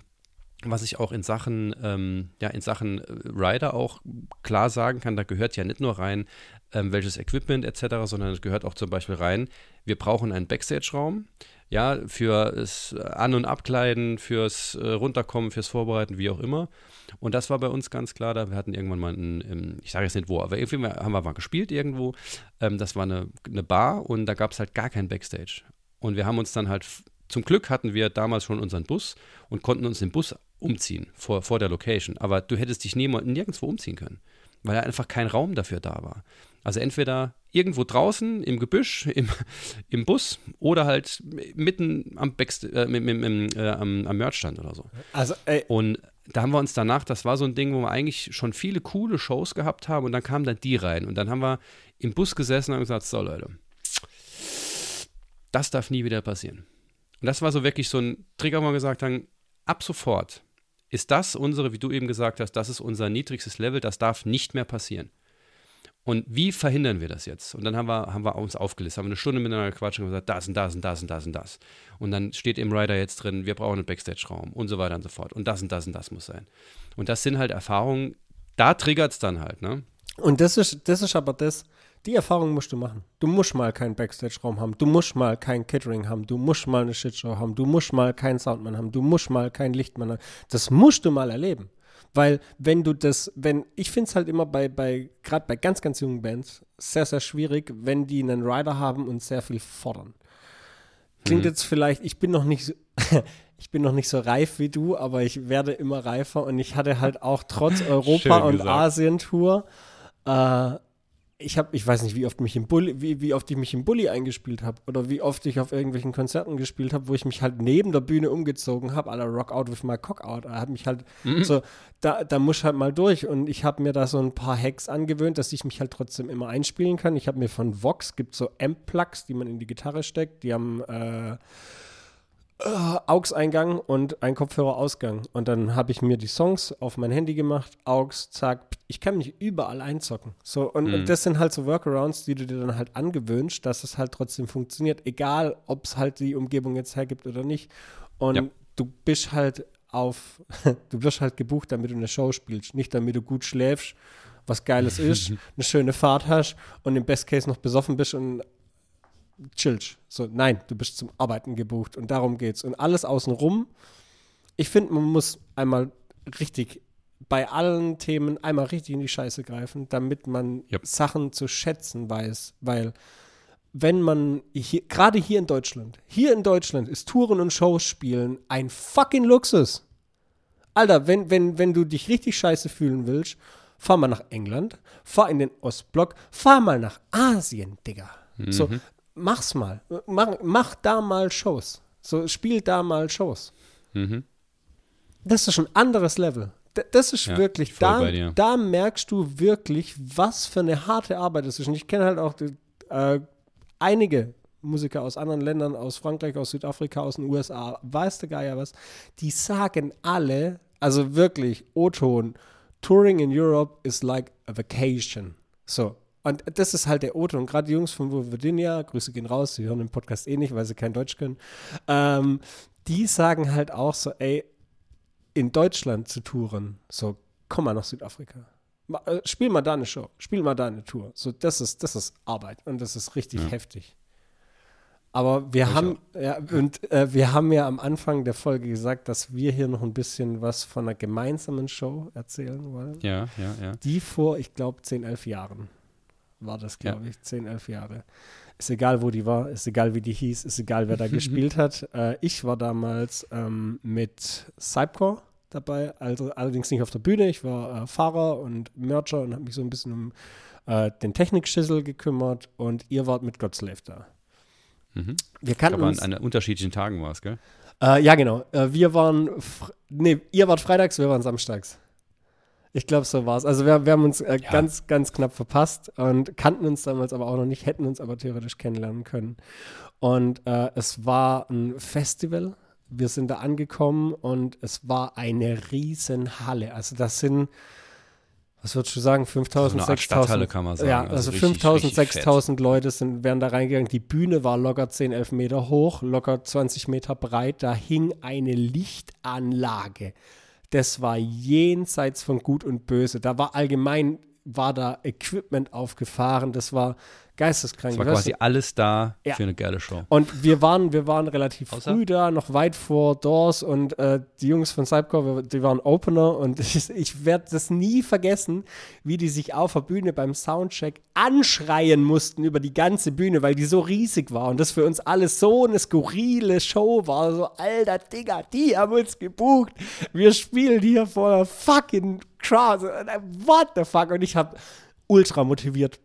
was ich auch in Sachen, ähm, ja, in Sachen äh, Rider auch klar sagen kann, da gehört ja nicht nur rein, ähm, welches Equipment etc., sondern es gehört auch zum Beispiel rein, wir brauchen einen Backstage-Raum, ja, für das An- und Abkleiden, fürs äh, Runterkommen, fürs Vorbereiten, wie auch immer. Und das war bei uns ganz klar, da wir hatten irgendwann mal einen, ähm, ich sage jetzt nicht wo, aber irgendwie haben wir mal gespielt irgendwo. Ähm, das war eine, eine Bar und da gab es halt gar kein Backstage. Und wir haben uns dann halt, zum Glück hatten wir damals schon unseren Bus und konnten uns den Bus umziehen vor, vor der Location. Aber du hättest dich nirgendwo umziehen können, weil einfach kein Raum dafür da war. Also entweder irgendwo draußen im Gebüsch, im, im Bus oder halt mitten am, Backst äh, im, im, äh, am, am Merchstand oder so. Also, ey, Und da haben wir uns danach, das war so ein Ding, wo wir eigentlich schon viele coole Shows gehabt haben und dann kamen dann die rein und dann haben wir im Bus gesessen und haben gesagt, so Leute, das darf nie wieder passieren. Und das war so wirklich so ein Trigger, wo wir gesagt haben, ab sofort ist das unsere, wie du eben gesagt hast, das ist unser niedrigstes Level, das darf nicht mehr passieren. Und wie verhindern wir das jetzt? Und dann haben wir, haben wir uns aufgelistet, haben eine Stunde miteinander gequatscht und gesagt, das und das und das und das und das. Und dann steht im Rider jetzt drin, wir brauchen einen Backstage-Raum und so weiter und so fort. Und das und das und das muss sein. Und das sind halt Erfahrungen, da triggert es dann halt, ne? Und das ist, das ist aber das, die Erfahrung musst du machen. Du musst mal keinen Backstage-Raum haben, du musst mal kein Catering haben, du musst mal eine Shitshow haben, du musst mal keinen Soundmann haben, du musst mal keinen Lichtmann haben. Das musst du mal erleben. Weil wenn du das, wenn, ich finde es halt immer bei, bei gerade bei ganz, ganz jungen Bands, sehr, sehr schwierig, wenn die einen Rider haben und sehr viel fordern. Klingt Mhm. jetzt vielleicht, ich bin noch nicht so, ich bin noch nicht so reif wie du, aber ich werde immer reifer und ich hatte halt auch trotz Europa und. Asien-Tour, äh, ich habe, ich weiß nicht, wie oft mich im Bulli, wie, wie oft ich mich im Bulli eingespielt habe oder wie oft ich auf irgendwelchen Konzerten gespielt habe, wo ich mich halt neben der Bühne umgezogen habe, aller Rock Out with my Cock Out. Er hat mich halt so, da, da muss ich halt mal durch und ich habe mir da so ein paar Hacks angewöhnt, dass ich mich halt trotzdem immer einspielen kann. Ich habe mir von Vox, gibt so Amp-Plugs, die man in die Gitarre steckt, die haben äh, äh, AUX-Eingang und ein Kopfhörer-Ausgang. Und dann habe ich mir die Songs auf mein Handy gemacht, AUX, zack, ich kann mich überall einzocken. So, und, und das sind halt so Workarounds, die du dir dann halt angewöhnst, dass es halt trotzdem funktioniert, egal ob es halt die Umgebung jetzt hergibt oder nicht. Und Ja. du bist halt auf, du wirst halt gebucht, damit du eine Show spielst, nicht damit du gut schläfst, was Geiles ist, eine schöne Fahrt hast und im Best Case noch besoffen bist und chillst. So, nein, du bist zum Arbeiten gebucht und darum geht's. Und alles außenrum, ich finde, man muss einmal richtig bei allen Themen einmal richtig in die Scheiße greifen, damit man Yep. Sachen zu schätzen weiß, weil wenn man hier, gerade hier in Deutschland, hier in Deutschland ist Touren und Shows spielen ein fucking Luxus. Alter, wenn, wenn, wenn du dich richtig scheiße fühlen willst, fahr mal nach England, fahr in den Ostblock, fahr mal nach Asien, Digga. So, mach's mal. Mach, mach da mal Shows. So, spiel da mal Shows. Mhm. Das ist ein anderes Level. Das ist Ja, wirklich, da, da merkst du wirklich, was für eine harte Arbeit das ist. Und ich kenne halt auch die, äh, einige Musiker aus anderen Ländern, aus Frankreich, aus Südafrika, aus den USA, weiß der Geier was, die sagen alle, also wirklich, O-Ton, Touring in Europe is like a vacation. So. Und das ist halt der O-Ton. Gerade die Jungs von Virginia, Grüße gehen raus, sie hören den Podcast eh nicht, weil sie kein Deutsch können, ähm, die sagen halt auch so, ey, in Deutschland zu touren, so, komm mal nach Südafrika. Äh, spiel mal da eine Show, spiel mal da eine Tour. So, das ist, das ist Arbeit und das ist richtig Ja. heftig. Aber wir Ich haben, ja, und äh, wir haben ja am Anfang der Folge gesagt, dass wir hier noch ein bisschen was von einer gemeinsamen Show erzählen wollen. Ja, ja, ja. Die vor, ich glaube, 10, 11 Jahren war das, glaube ich. 10, 11 Jahre. Ist egal, wo die war, ist egal, wie die hieß, ist egal, wer da gespielt hat. Äh, ich war damals ähm, mit Cypcore dabei, also allerdings nicht auf der Bühne. Ich war äh, Fahrer und Mercher und habe mich so ein bisschen um äh, den Technikschüssel gekümmert und ihr wart mit Godslave da. Mhm. Wir kannten Aber an, an unterschiedlichen Tagen war es, gell? Äh, ja, genau. Äh, wir waren, nee, ihr wart freitags, wir waren samstags. Ich glaube, so war es. Also wir, wir haben uns äh, Ja. ganz, ganz knapp verpasst und kannten uns damals aber auch noch nicht, hätten uns aber theoretisch kennenlernen können. Und äh, es war ein Festival. Wir sind da angekommen und es war eine riesen Halle. Also das sind, was würdest du sagen, 5000, So eine Art 6000? Stadthalle kann man sagen. Ja, Also also, richtig, 5000, richtig fett. 6000 Leute sind, wären da reingegangen. Die Bühne war locker 10, 11 Meter hoch, locker 20 Meter breit. Da hing eine Lichtanlage. Das war jenseits von Gut und Böse. Da war allgemein, war da Equipment aufgefahren. Das war geisteskrank. Es war quasi du? alles da Ja. für eine geile Show. Und wir waren, wir waren relativ Außer- früh da, noch weit vor Doors und äh, die Jungs von Cypcore, die waren Opener und ich, ich werde das nie vergessen, wie die sich auf der Bühne beim Soundcheck anschreien mussten über die ganze Bühne, weil die so riesig war und das für uns alles so eine skurrile Show war. So, alter Digga, die haben uns gebucht. Wir spielen hier vor der fucking Crowd. Äh, What the fuck? Und ich habe ultra motiviert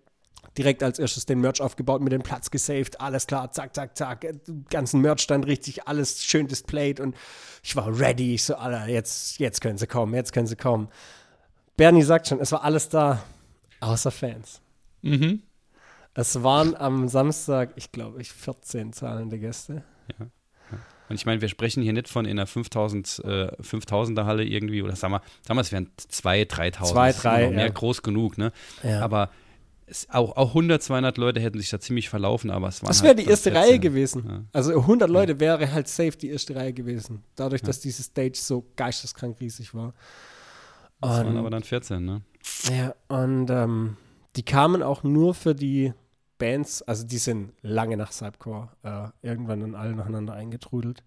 direkt als erstes den Merch aufgebaut, mit dem Platz gesaved, alles klar, zack, zack, zack, ganzen Merch dann richtig, alles schön displayed und ich war ready, ich so, Alter, jetzt, jetzt können sie kommen, jetzt können sie kommen. Bernie sagt schon, es war alles da, außer Fans. Mhm. Es waren am Samstag, ich glaube, ich 14 zahlende Gäste. Und ich meine, wir sprechen hier nicht von in einer 5000, äh, 5000er Halle irgendwie, oder sagen wir, sagen wir es wären 2.000, 3.000. Zwei, Das ist drei, immer noch mehr ja. groß genug, ne? Ja. Aber es, auch, auch 100, 200 Leute hätten sich da ziemlich verlaufen, aber es war Das halt wäre die dann erste 14. Reihe gewesen. Ja. Also 100 Leute wäre halt safe die erste Reihe gewesen. Dadurch, dass diese Stage so geisteskrank riesig war. Das waren Und- aber dann 14, ne? Ja, und ähm, die kamen auch nur für die Bands, also die sind lange nach Cypcore äh, irgendwann dann alle nacheinander eingetrudelt.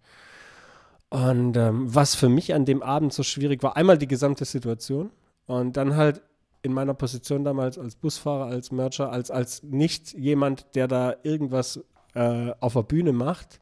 Und ähm, was für mich an dem Abend so schwierig war, einmal die gesamte Situation und dann halt in meiner Position damals als Busfahrer, als Mercher, als, als nicht jemand, der da irgendwas äh, auf der Bühne macht,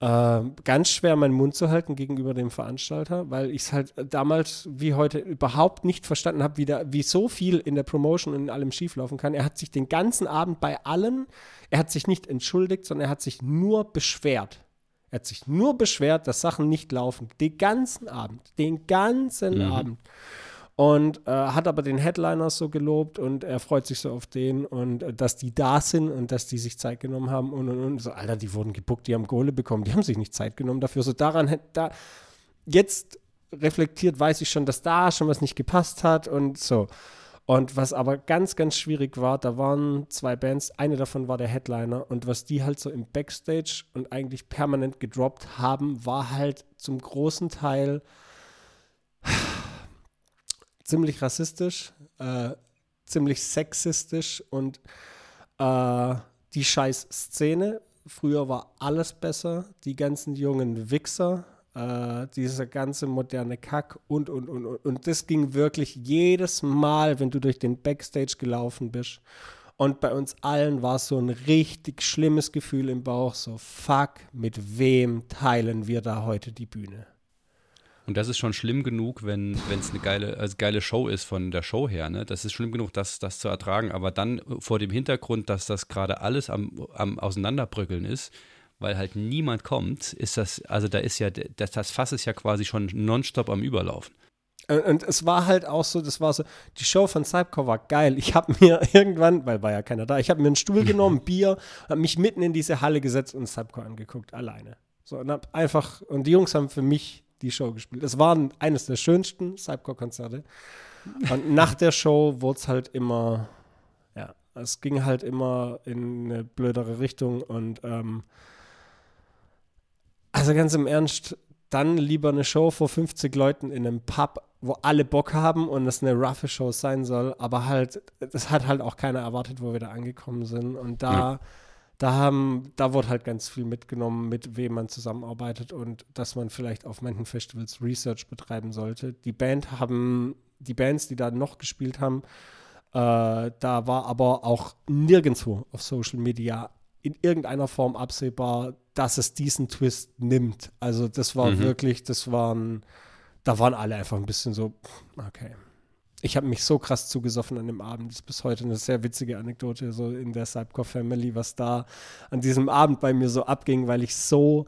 äh, ganz schwer meinen Mund zu halten gegenüber dem Veranstalter, weil ich es halt damals wie heute überhaupt nicht verstanden habe, wie, da- wie so viel in der Promotion und in allem schieflaufen kann. Er hat sich den ganzen Abend bei allen, er hat sich nicht entschuldigt, sondern er hat sich nur beschwert. Er hat sich nur beschwert, dass Sachen nicht laufen. Den ganzen Abend. Den ganzen Mhm. Abend. Und äh, hat aber den Headliner so gelobt und er freut sich so auf den und äh, dass die da sind und dass die sich Zeit genommen haben und und und. So, Alter, die wurden gebuckt, die haben Kohle bekommen, die haben sich nicht Zeit genommen dafür. So daran da jetzt reflektiert weiß ich schon, dass da schon was nicht gepasst hat und so. Und was aber ganz, ganz schwierig war, da waren zwei Bands, eine davon war der Headliner und was die halt so im Backstage und eigentlich permanent gedroppt haben, war halt zum großen Teil ziemlich rassistisch, äh, ziemlich sexistisch und äh, die scheiß Szene. Früher war alles besser, die ganzen jungen Wichser, äh, dieser ganze moderne Kack und, und, und, und. Und das ging wirklich jedes Mal, wenn du durch den Backstage gelaufen bist. Und bei uns allen war es so ein richtig schlimmes Gefühl im Bauch, so fuck, mit wem teilen wir da heute die Bühne? Und das ist schon schlimm genug, wenn es eine geile, also geile Show ist von der Show her. Ne? Das ist schlimm genug, das, das zu ertragen. Aber dann vor dem Hintergrund, dass das gerade alles am, am Auseinanderbröckeln ist, weil halt niemand kommt, ist das, also da ist ja, das, das Fass ist ja quasi schon nonstop am Überlaufen. Und, es war halt auch so, das war so, die Show von Cypcore war geil. Ich habe mir irgendwann, weil war ja keiner da, ich habe mir einen Stuhl genommen, Bier, habe mich mitten in diese Halle gesetzt und Cypcore angeguckt, alleine. So, und hab einfach, und die Jungs haben für mich die Show gespielt. Es war eines der schönsten Cypcore-Konzerte. Und nach der Show wurde es halt immer, ja, es ging halt immer in eine blödere Richtung und ähm, also ganz im Ernst, dann lieber eine Show vor 50 Leuten in einem Pub, wo alle Bock haben und es eine roughe Show sein soll, aber halt, das hat halt auch keiner erwartet, wo wir da angekommen sind. Und da, ja. Da haben, da wurde halt ganz viel mitgenommen, mit wem man zusammenarbeitet und dass man vielleicht auf manchen Festivals Research betreiben sollte. Die Band haben, die Bands, die da noch gespielt haben, äh, da war aber auch nirgendwo auf Social Media in irgendeiner Form absehbar, dass es diesen Twist nimmt. Also das war mhm. wirklich, das waren, da waren alle einfach ein bisschen so, okay. Ich habe mich so krass zugesoffen an dem Abend. Das ist bis heute eine sehr witzige Anekdote so in der Cypcore Family, was da an diesem Abend bei mir so abging, weil ich so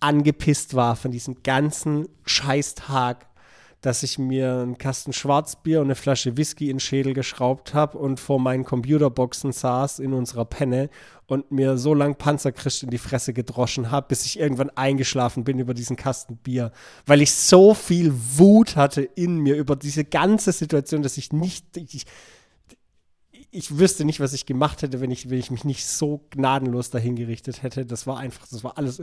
angepisst war von diesem ganzen Scheißtag dass ich mir einen Kasten Schwarzbier und eine Flasche Whisky in den Schädel geschraubt habe und vor meinen Computerboxen saß in unserer Penne und mir so lang Panzerchrist in die Fresse gedroschen habe, bis ich irgendwann eingeschlafen bin über diesen Kasten Bier, weil ich so viel Wut hatte in mir über diese ganze Situation, dass ich nicht ich, ich wüsste nicht, was ich gemacht hätte, wenn ich, wenn ich mich nicht so gnadenlos dahingerichtet hätte. Das war einfach, das war alles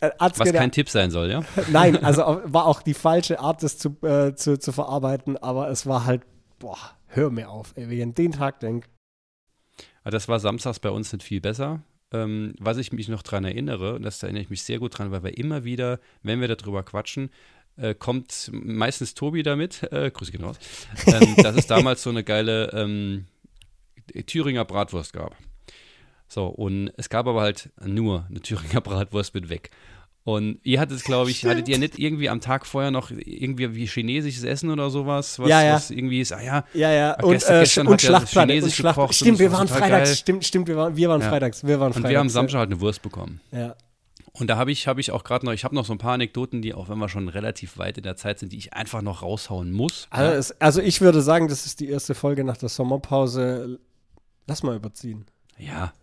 Was gedacht, kein Tipp sein soll, ja? Nein, also war auch die falsche Art, das zu, äh, zu, zu verarbeiten, aber es war halt, boah, hör mir auf, ey, wenn ich an den Tag denke. Das war samstags bei uns nicht viel besser. Ähm, was ich mich noch daran erinnere, und das erinnere ich mich sehr gut dran, weil wir immer wieder, wenn wir darüber quatschen, äh, kommt meistens Tobi damit, äh, Grüße gehen raus, ähm, dass es damals so eine geile ähm, Thüringer Bratwurst gab. So, und es gab aber halt nur eine Thüringer Bratwurst mit weg. Und ihr hattet, glaube ich, Stimmt. hattet ihr nicht irgendwie am Tag vorher noch irgendwie wie chinesisches Essen oder sowas? Was, ja, ja. was irgendwie ist, ah ja. Ja, ja. Und, gestern, äh, gestern und Schlachtplatte. Chinesisch Schlacht, gekocht stimmt, wir waren freitags. Stimmt, stimmt, wir waren, wir waren ja. freitags. Wir waren freitags. Und wir haben Samstag halt eine Wurst bekommen. Ja. Und da habe ich, hab ich auch gerade noch, ich habe noch so ein paar Anekdoten, die, auch wenn wir schon relativ weit in der Zeit sind, die ich einfach noch raushauen muss. Also, ja. es, also ich würde sagen, das ist die erste Folge nach der Sommerpause. Lass mal überziehen. Ja,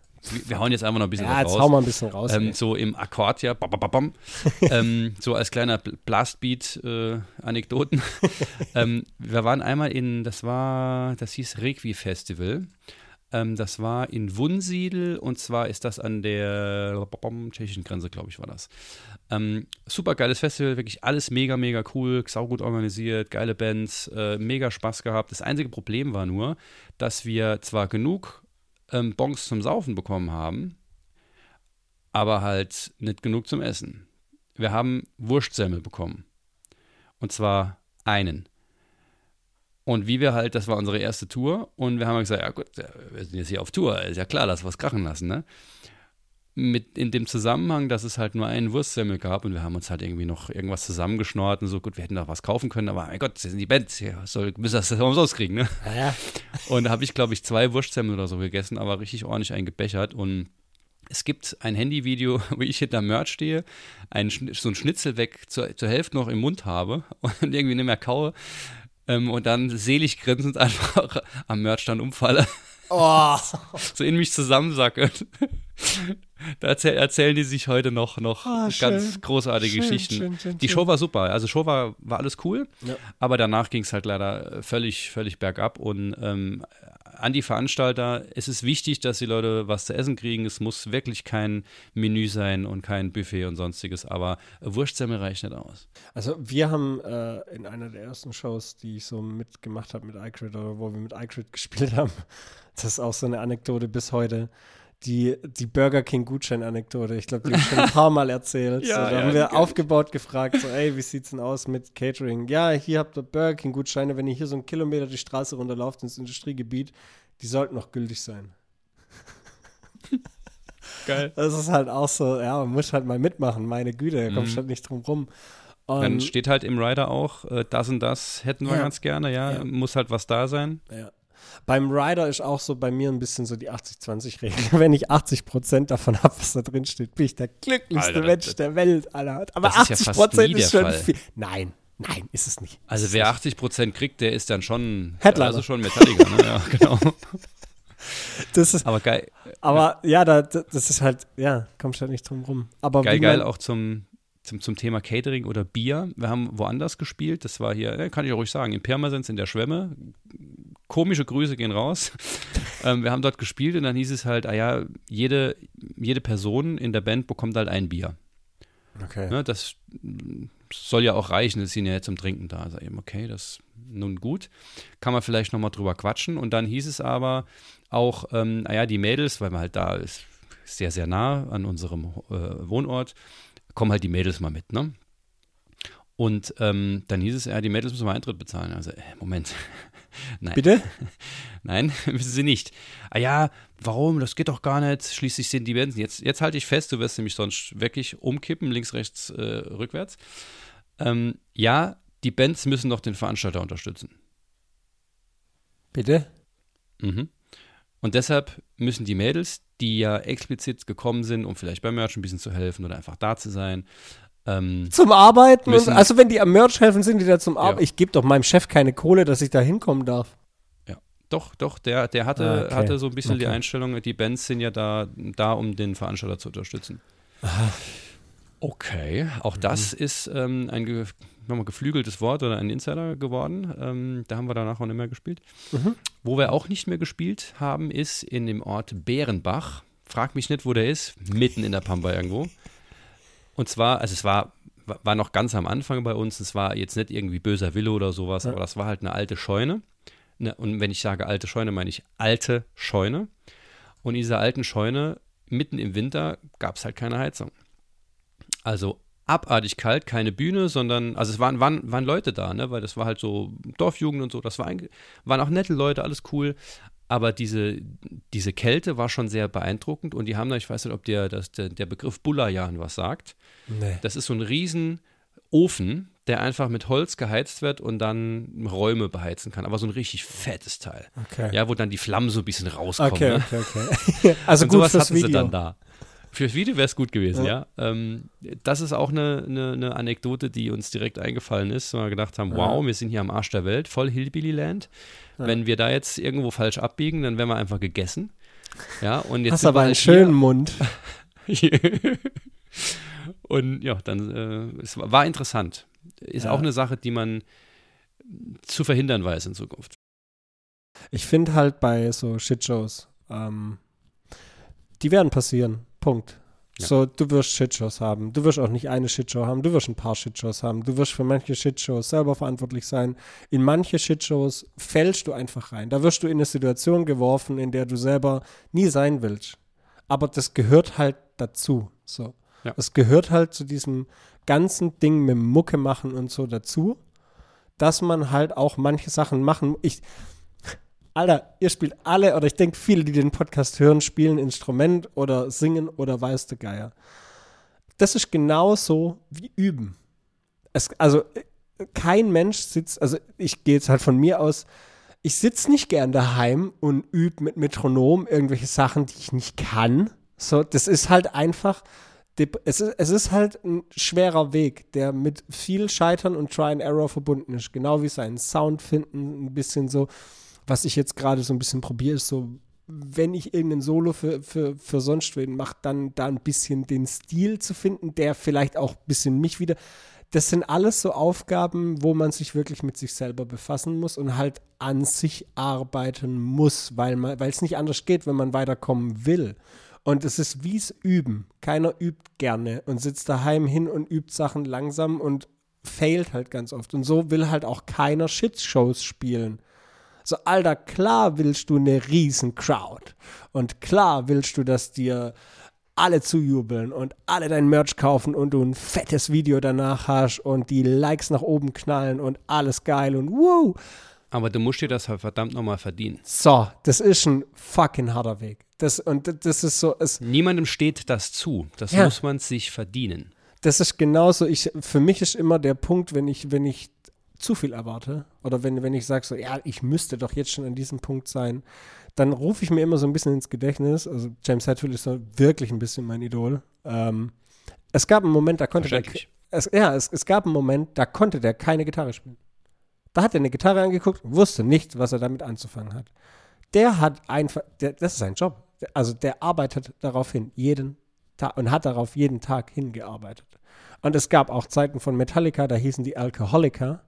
wir hauen jetzt einfach noch ein bisschen ja, jetzt raus. hauen wir ein bisschen raus. Ähm, so im Akkord, ja. ähm, so als kleiner Blastbeat-Anekdoten. Äh, ähm, wir waren einmal in, das war, das hieß Requi Festival. Ähm, das war in Wunsiedel und zwar ist das an der tschechischen Grenze, glaube ich, war das. Ähm, super geiles Festival, wirklich alles mega, mega cool, saugut organisiert, geile Bands, äh, mega Spaß gehabt. Das einzige Problem war nur, dass wir zwar genug ähm, Bons zum Saufen bekommen haben, aber halt nicht genug zum Essen. Wir haben Wurstsemmel bekommen. Und zwar einen. Und wie wir halt, das war unsere erste Tour und wir haben gesagt, ja gut, wir sind jetzt hier auf Tour, ist ja klar, lass was krachen lassen, ne? Mit in dem Zusammenhang, dass es halt nur einen Wurstsemmel gab und wir haben uns halt irgendwie noch irgendwas zusammengeschnort und so, gut, wir hätten noch was kaufen können, aber mein Gott, das sind die Bands, hier soll, müssen das umsonst kriegen, ne? Ja. Und da habe ich, glaube ich, zwei Wurstsemmel oder so gegessen, aber richtig ordentlich eingebechert und es gibt ein Handyvideo, wo ich hinter Merch stehe, ein, so ein Schnitzel weg zur, zur Hälfte noch im Mund habe und irgendwie nicht mehr kaue ähm, und dann selig grinsend einfach am Merchstand umfalle. Oh. so in mich zusammensacke. Da erzähl, erzählen die sich heute noch, noch oh, ganz großartige schön, Geschichten. Schön, die Show war super. Also Show war, war alles cool, ja. aber danach ging es halt leider völlig, völlig bergab. Und ähm, an die Veranstalter, es ist wichtig, dass die Leute was zu essen kriegen. Es muss wirklich kein Menü sein und kein Buffet und sonstiges, aber Wurstsemmel reicht nicht aus. Also wir haben äh, in einer der ersten Shows, die ich so mitgemacht habe mit iCrit oder wo wir mit iCrit gespielt haben, das ist auch so eine Anekdote bis heute die, die Burger King Gutschein-Anekdote. Ich glaube, die habe ich schon ein paar Mal erzählt. ja, so, da ja, haben wir aufgebaut gefragt, so, ey, wie sieht's denn aus mit Catering? Ja, hier habt ihr Burger King Gutscheine, wenn ihr hier so einen Kilometer die Straße runterlauft ins Industriegebiet, die sollten noch gültig sein. Geil. Das ist halt auch so, ja, man muss halt mal mitmachen, meine Güte, da kommst mhm. halt nicht drum rum. Und Dann steht halt im Rider auch, äh, das und das hätten wir ja. ganz gerne, ja, ja, muss halt was da sein. Ja. Beim Rider ist auch so bei mir ein bisschen so die 80-20-Regel. Wenn ich 80% davon habe, was da drin steht, bin ich der glücklichste Alter, Mensch der Welt, Alter. Aber 80 ist, ja ist schon viel. Nein, Nein, ist es nicht. Also wer es 80 Prozent kriegt, der ist dann schon Headliner. Also schon Metallica, ne? Ja, genau. Das ist, Aber geil, aber ja, da, das ist halt, ja, kommst halt nicht drum rum. Aber geil, geil auch zum, zum, zum Thema Catering oder Bier. Wir haben woanders gespielt. Das war hier, äh, kann ich auch ruhig sagen, in Pirmasens in der Schwemme. Komische Grüße gehen raus. ähm, wir haben dort gespielt und dann hieß es halt, ah ja, jede, jede Person in der Band bekommt halt ein Bier. Okay. Ne, das soll ja auch reichen, es sind ja jetzt zum Trinken da. Also eben, okay, das nun gut. Kann man vielleicht nochmal drüber quatschen. Und dann hieß es aber auch, ähm, naja, die Mädels, weil man halt da ist, sehr, sehr nah an unserem äh, Wohnort, kommen halt die Mädels mal mit, ne? Und ähm, dann hieß es, ja, die Mädels müssen mal Eintritt bezahlen. Also, äh, Moment. Nein. Bitte? Nein, müssen sie nicht. Ah ja, warum? Das geht doch gar nicht. Schließlich sind die Bands. Jetzt, jetzt halte ich fest, du wirst nämlich sonst wirklich umkippen, links, rechts, äh, rückwärts. Ähm, ja, die Bands müssen doch den Veranstalter unterstützen. Bitte? Mhm. Und deshalb müssen die Mädels, die ja explizit gekommen sind, um vielleicht beim Merch ein bisschen zu helfen oder einfach da zu sein, ähm, Zum Arbeiten? Und, Müssen- also wenn die am Merch helfen, sind die da zum Arbeiten. Ja. Ich gebe doch meinem Chef keine Kohle, dass ich da hinkommen darf. ja, doch, doch, der, der hatte, Ah, okay. hatte so ein bisschen die Okay. Einstellung, die Bands sind ja da, da um den Veranstalter zu unterstützen. Okay, auch das Mhm. ist ähm, ein ge nochmal geflügeltes Wort oder ein Insider geworden. Ähm, da haben wir danach auch nicht mehr gespielt. Mhm. Wo wir auch nicht mehr gespielt haben, ist in dem Ort Bärenbach. Frag mich nicht, wo der ist. Mitten in der Pampa irgendwo. Und zwar, also es war, war noch ganz am Anfang bei uns. Es war jetzt nicht irgendwie böser Wille oder sowas, Ja. aber das war halt eine alte Scheune. Ne, und wenn ich sage alte Scheune, meine ich alte Scheune. Und in dieser alten Scheune, mitten im Winter, gab es halt keine Heizung. Also abartig kalt, keine Bühne, sondern, also es waren, waren, waren Leute da, ne? weil das war halt so Dorfjugend und so, das war ein, waren auch nette Leute, alles cool. Aber diese, diese Kälte war schon sehr beeindruckend und die haben da, ich weiß nicht, ob dir das, der, der Begriff Bullajan was sagt. Nee. Das ist so ein riesen Ofen, der einfach mit Holz geheizt wird und dann Räume beheizen kann. Aber so ein richtig fettes Teil. Okay. Ja, wo dann die Flammen so ein bisschen rauskommen. okay, ne? okay, okay. also und gut sowas hatten Video. sie dann da. Fürs Video wäre es gut gewesen, Ja. ja. Ähm, das ist auch eine, eine, eine Anekdote, die uns direkt eingefallen ist, wo wir gedacht haben, Ja. wow, wir sind hier am Arsch der Welt, voll Hillbilly-Land. Ja. Wenn wir da jetzt irgendwo falsch abbiegen, dann wären wir einfach gegessen. Ja, und jetzt Hast aber einen halt schönen Mund. und ja, dann, äh, es war war interessant. Ist Ja. auch eine Sache, die man zu verhindern weiß in Zukunft. Ich finde halt bei so Shitshows, ähm, die werden passieren. Punkt. Ja. So, du wirst Shitshows haben. Du wirst auch nicht eine Shitshow haben. Du wirst ein paar Shitshows haben. Du wirst für manche Shitshows selber verantwortlich sein. In manche Shitshows fällst du einfach rein. Da wirst du in eine Situation geworfen, in der du selber nie sein willst. Aber das gehört halt dazu. So. Ja. Das gehört halt zu diesem ganzen Ding mit Mucke machen und so dazu, dass man halt auch manche Sachen machen. Ich, Alter, ihr spielt alle, oder ich denke, viele, die den Podcast hören, spielen Instrument oder singen oder weiß der Geier. Das ist genauso wie üben. Es, also, kein Mensch sitzt, also ich gehe jetzt halt von mir aus, ich sitze nicht gern daheim und übe mit Metronom irgendwelche Sachen, die ich nicht kann. So, das ist halt einfach, es ist, es ist halt ein schwerer Weg, der mit viel Scheitern und Try and Error verbunden ist. Genau wie seinen Sound finden, ein bisschen so. Was ich jetzt gerade so ein bisschen probiere, ist so, wenn ich irgendein Solo für, für, für sonst wen mache, dann da ein bisschen den Stil zu finden, der vielleicht auch ein bisschen mich wieder. Das sind alles so Aufgaben, wo man sich wirklich mit sich selber befassen muss und halt an sich arbeiten muss, weil es nicht anders geht, wenn man weiterkommen will. Und es ist wie's Üben. Keiner übt gerne und sitzt daheim hin und übt Sachen langsam und failt halt ganz oft. Und so will halt auch keiner Shitshows spielen. So, Alter, klar willst du eine riesen Crowd. Und klar willst du, dass dir alle zujubeln und alle dein Merch kaufen und du ein fettes Video danach hast und die Likes nach oben knallen und alles geil und wow. Aber du musst dir das halt verdammt nochmal verdienen. So, das ist ein fucking harter Weg. Das, und das ist so, es, Niemandem steht das zu. Das Ja. muss man sich verdienen. das ist genauso, ich, für mich ist immer der Punkt, wenn ich, wenn ich zu viel erwarte oder wenn, wenn ich sage so, ja, ich müsste doch jetzt schon an diesem Punkt sein, dann rufe ich mir immer so ein bisschen ins Gedächtnis, also James Hetfield ist so wirklich ein bisschen mein Idol. Ähm, es gab einen Moment, da konnte der, es, ja, es, es gab einen Moment, da konnte der keine Gitarre spielen. Da hat er eine Gitarre angeguckt, wusste nicht, was er damit anzufangen hat. Der hat einfach, der, das ist sein Job. Also der arbeitet darauf hin, jeden Tag und hat darauf jeden Tag hingearbeitet. Und es gab auch Zeiten von Metallica, da hießen die Alcoholiker.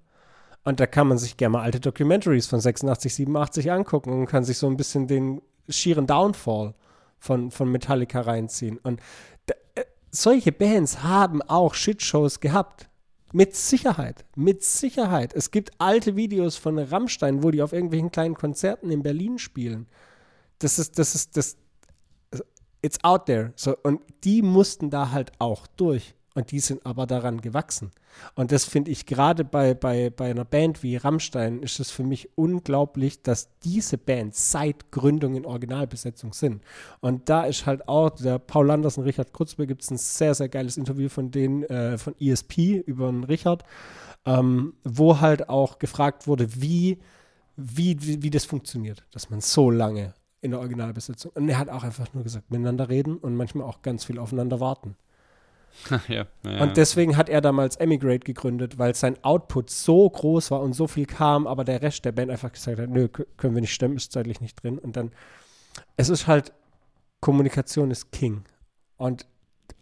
Und da kann man sich gerne mal alte Documentaries von 86, 87 angucken und kann sich so ein bisschen den schieren Downfall von, von Metallica reinziehen. Und äh, solche Bands haben auch Shitshows gehabt. Mit Sicherheit, mit Sicherheit. Es gibt alte Videos von Rammstein, wo die auf irgendwelchen kleinen Konzerten in Berlin spielen. Das ist, das ist, das, it's out there. So, und die mussten da halt auch durch. Und die sind aber daran gewachsen. Und das finde ich gerade bei, bei, bei einer Band wie Rammstein ist es für mich unglaublich, dass diese Bands seit Gründung in Originalbesetzung sind. Und da ist halt auch der Paul Landers und Richard Kurzbe gibt es ein sehr, sehr geiles Interview von denen, äh, von ESP über den Richard, ähm, wo halt auch gefragt wurde, wie, wie, wie, wie das funktioniert, dass man so lange in der Originalbesetzung. Und er hat auch einfach nur gesagt, miteinander reden und manchmal auch ganz viel aufeinander warten. ja, ja, und deswegen hat er damals Emigrate gegründet, weil sein Output so groß war und so viel kam, aber der Rest der Band einfach gesagt hat, nö, können wir nicht stemmen, ist zeitlich nicht drin. Und dann, es ist halt, Kommunikation ist King. Und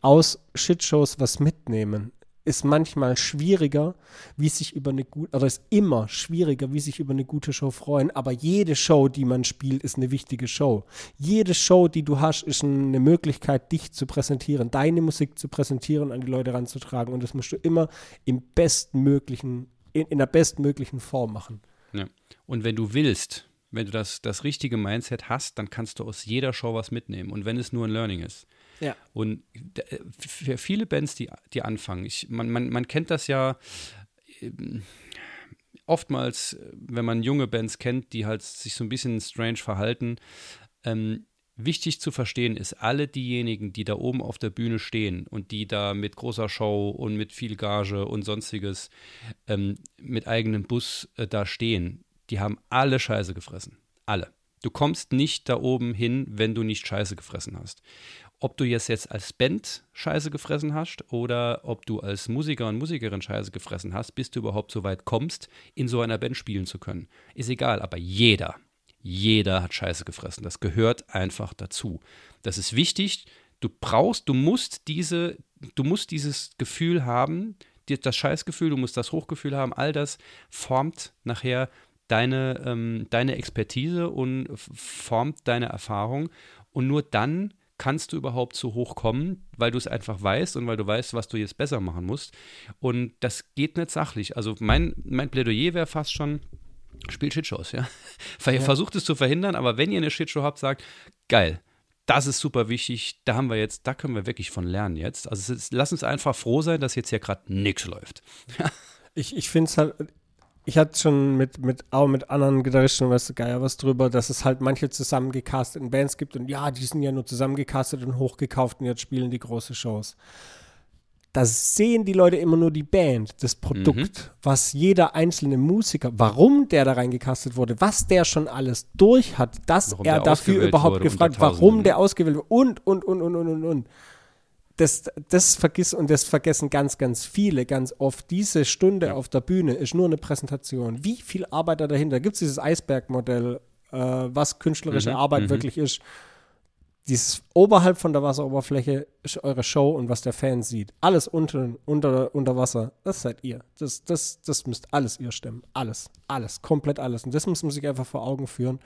aus Shitshows was mitnehmen ist manchmal schwieriger, wie sich über eine gute, oder ist immer schwieriger, wie sich über eine gute Show freuen. Aber jede Show, die man spielt, ist eine wichtige Show. Jede Show, die du hast, ist eine Möglichkeit, dich zu präsentieren, deine Musik zu präsentieren, an die Leute ranzutragen. Und das musst du immer im bestmöglichen, in, in der bestmöglichen Form machen. Ja. Und wenn du willst, wenn du das, das richtige Mindset hast, dann kannst du aus jeder Show was mitnehmen. Und wenn es nur ein Learning ist. Ja. Und äh, für viele Bands, die, die anfangen, ich, man, man, man kennt das ja ähm, oftmals, wenn man junge Bands kennt, die halt sich so ein bisschen strange verhalten. Ähm, wichtig zu verstehen ist, alle diejenigen, die da oben auf der Bühne stehen und die da mit großer Show und mit viel Gage und sonstiges ähm, mit eigenem Bus äh, da stehen, die haben alle Scheiße gefressen. Alle. Du kommst nicht da oben hin, wenn du nicht Scheiße gefressen hast ob du jetzt, jetzt als Band Scheiße gefressen hast oder ob du als Musiker und Musikerin Scheiße gefressen hast, bis du überhaupt so weit kommst, in so einer Band spielen zu können. Ist egal, aber jeder, jeder hat Scheiße gefressen. Das gehört einfach dazu. Das ist wichtig. Du brauchst, du musst diese, du musst dieses Gefühl haben, das Scheißgefühl, du musst das Hochgefühl haben, all das formt nachher deine, ähm, deine Expertise und formt deine Erfahrung. Und nur dann kannst du überhaupt so hoch kommen, weil du es einfach weißt und weil du weißt, was du jetzt besser machen musst. Und das geht nicht sachlich. Also mein, mein Plädoyer wäre fast schon, spielt Shitshows, ja. ja. Versucht es zu verhindern, aber wenn ihr eine Shitshow habt, sagt, geil, das ist super wichtig, da haben wir jetzt, da können wir wirklich von lernen jetzt. Also ist, lass uns einfach froh sein, dass jetzt hier gerade nichts läuft. ich ich finde es halt, ich hatte schon mit, mit, auch mit anderen Gitarristen, weißt du, Geier was drüber, dass es halt manche zusammengecasteten Bands gibt und ja, die sind ja nur zusammengecastet und hochgekauft und jetzt spielen die große Shows. Da sehen die Leute immer nur die Band, das Produkt, mhm. was jeder einzelne Musiker, warum der da reingecastet wurde, was der schon alles durch hat, dass warum er dafür überhaupt gefragt, warum der ausgewählt wurde und, und, und, und, und, und, und das, das vergisst und das vergessen ganz, ganz viele ganz oft. Diese Stunde ja. auf der Bühne ist nur eine Präsentation. Wie viel Arbeit da dahinter? Gibt es dieses Eisbergmodell, äh, was künstlerische mhm. Arbeit mhm. wirklich ist? Dieses oberhalb von der Wasseroberfläche ist eure Show und was der Fan sieht. Alles unten, unter, unter Wasser, das seid ihr. Das, das, das müsst alles ihr stemmen. Alles, alles, komplett alles. Und das muss man sich einfach vor Augen führen.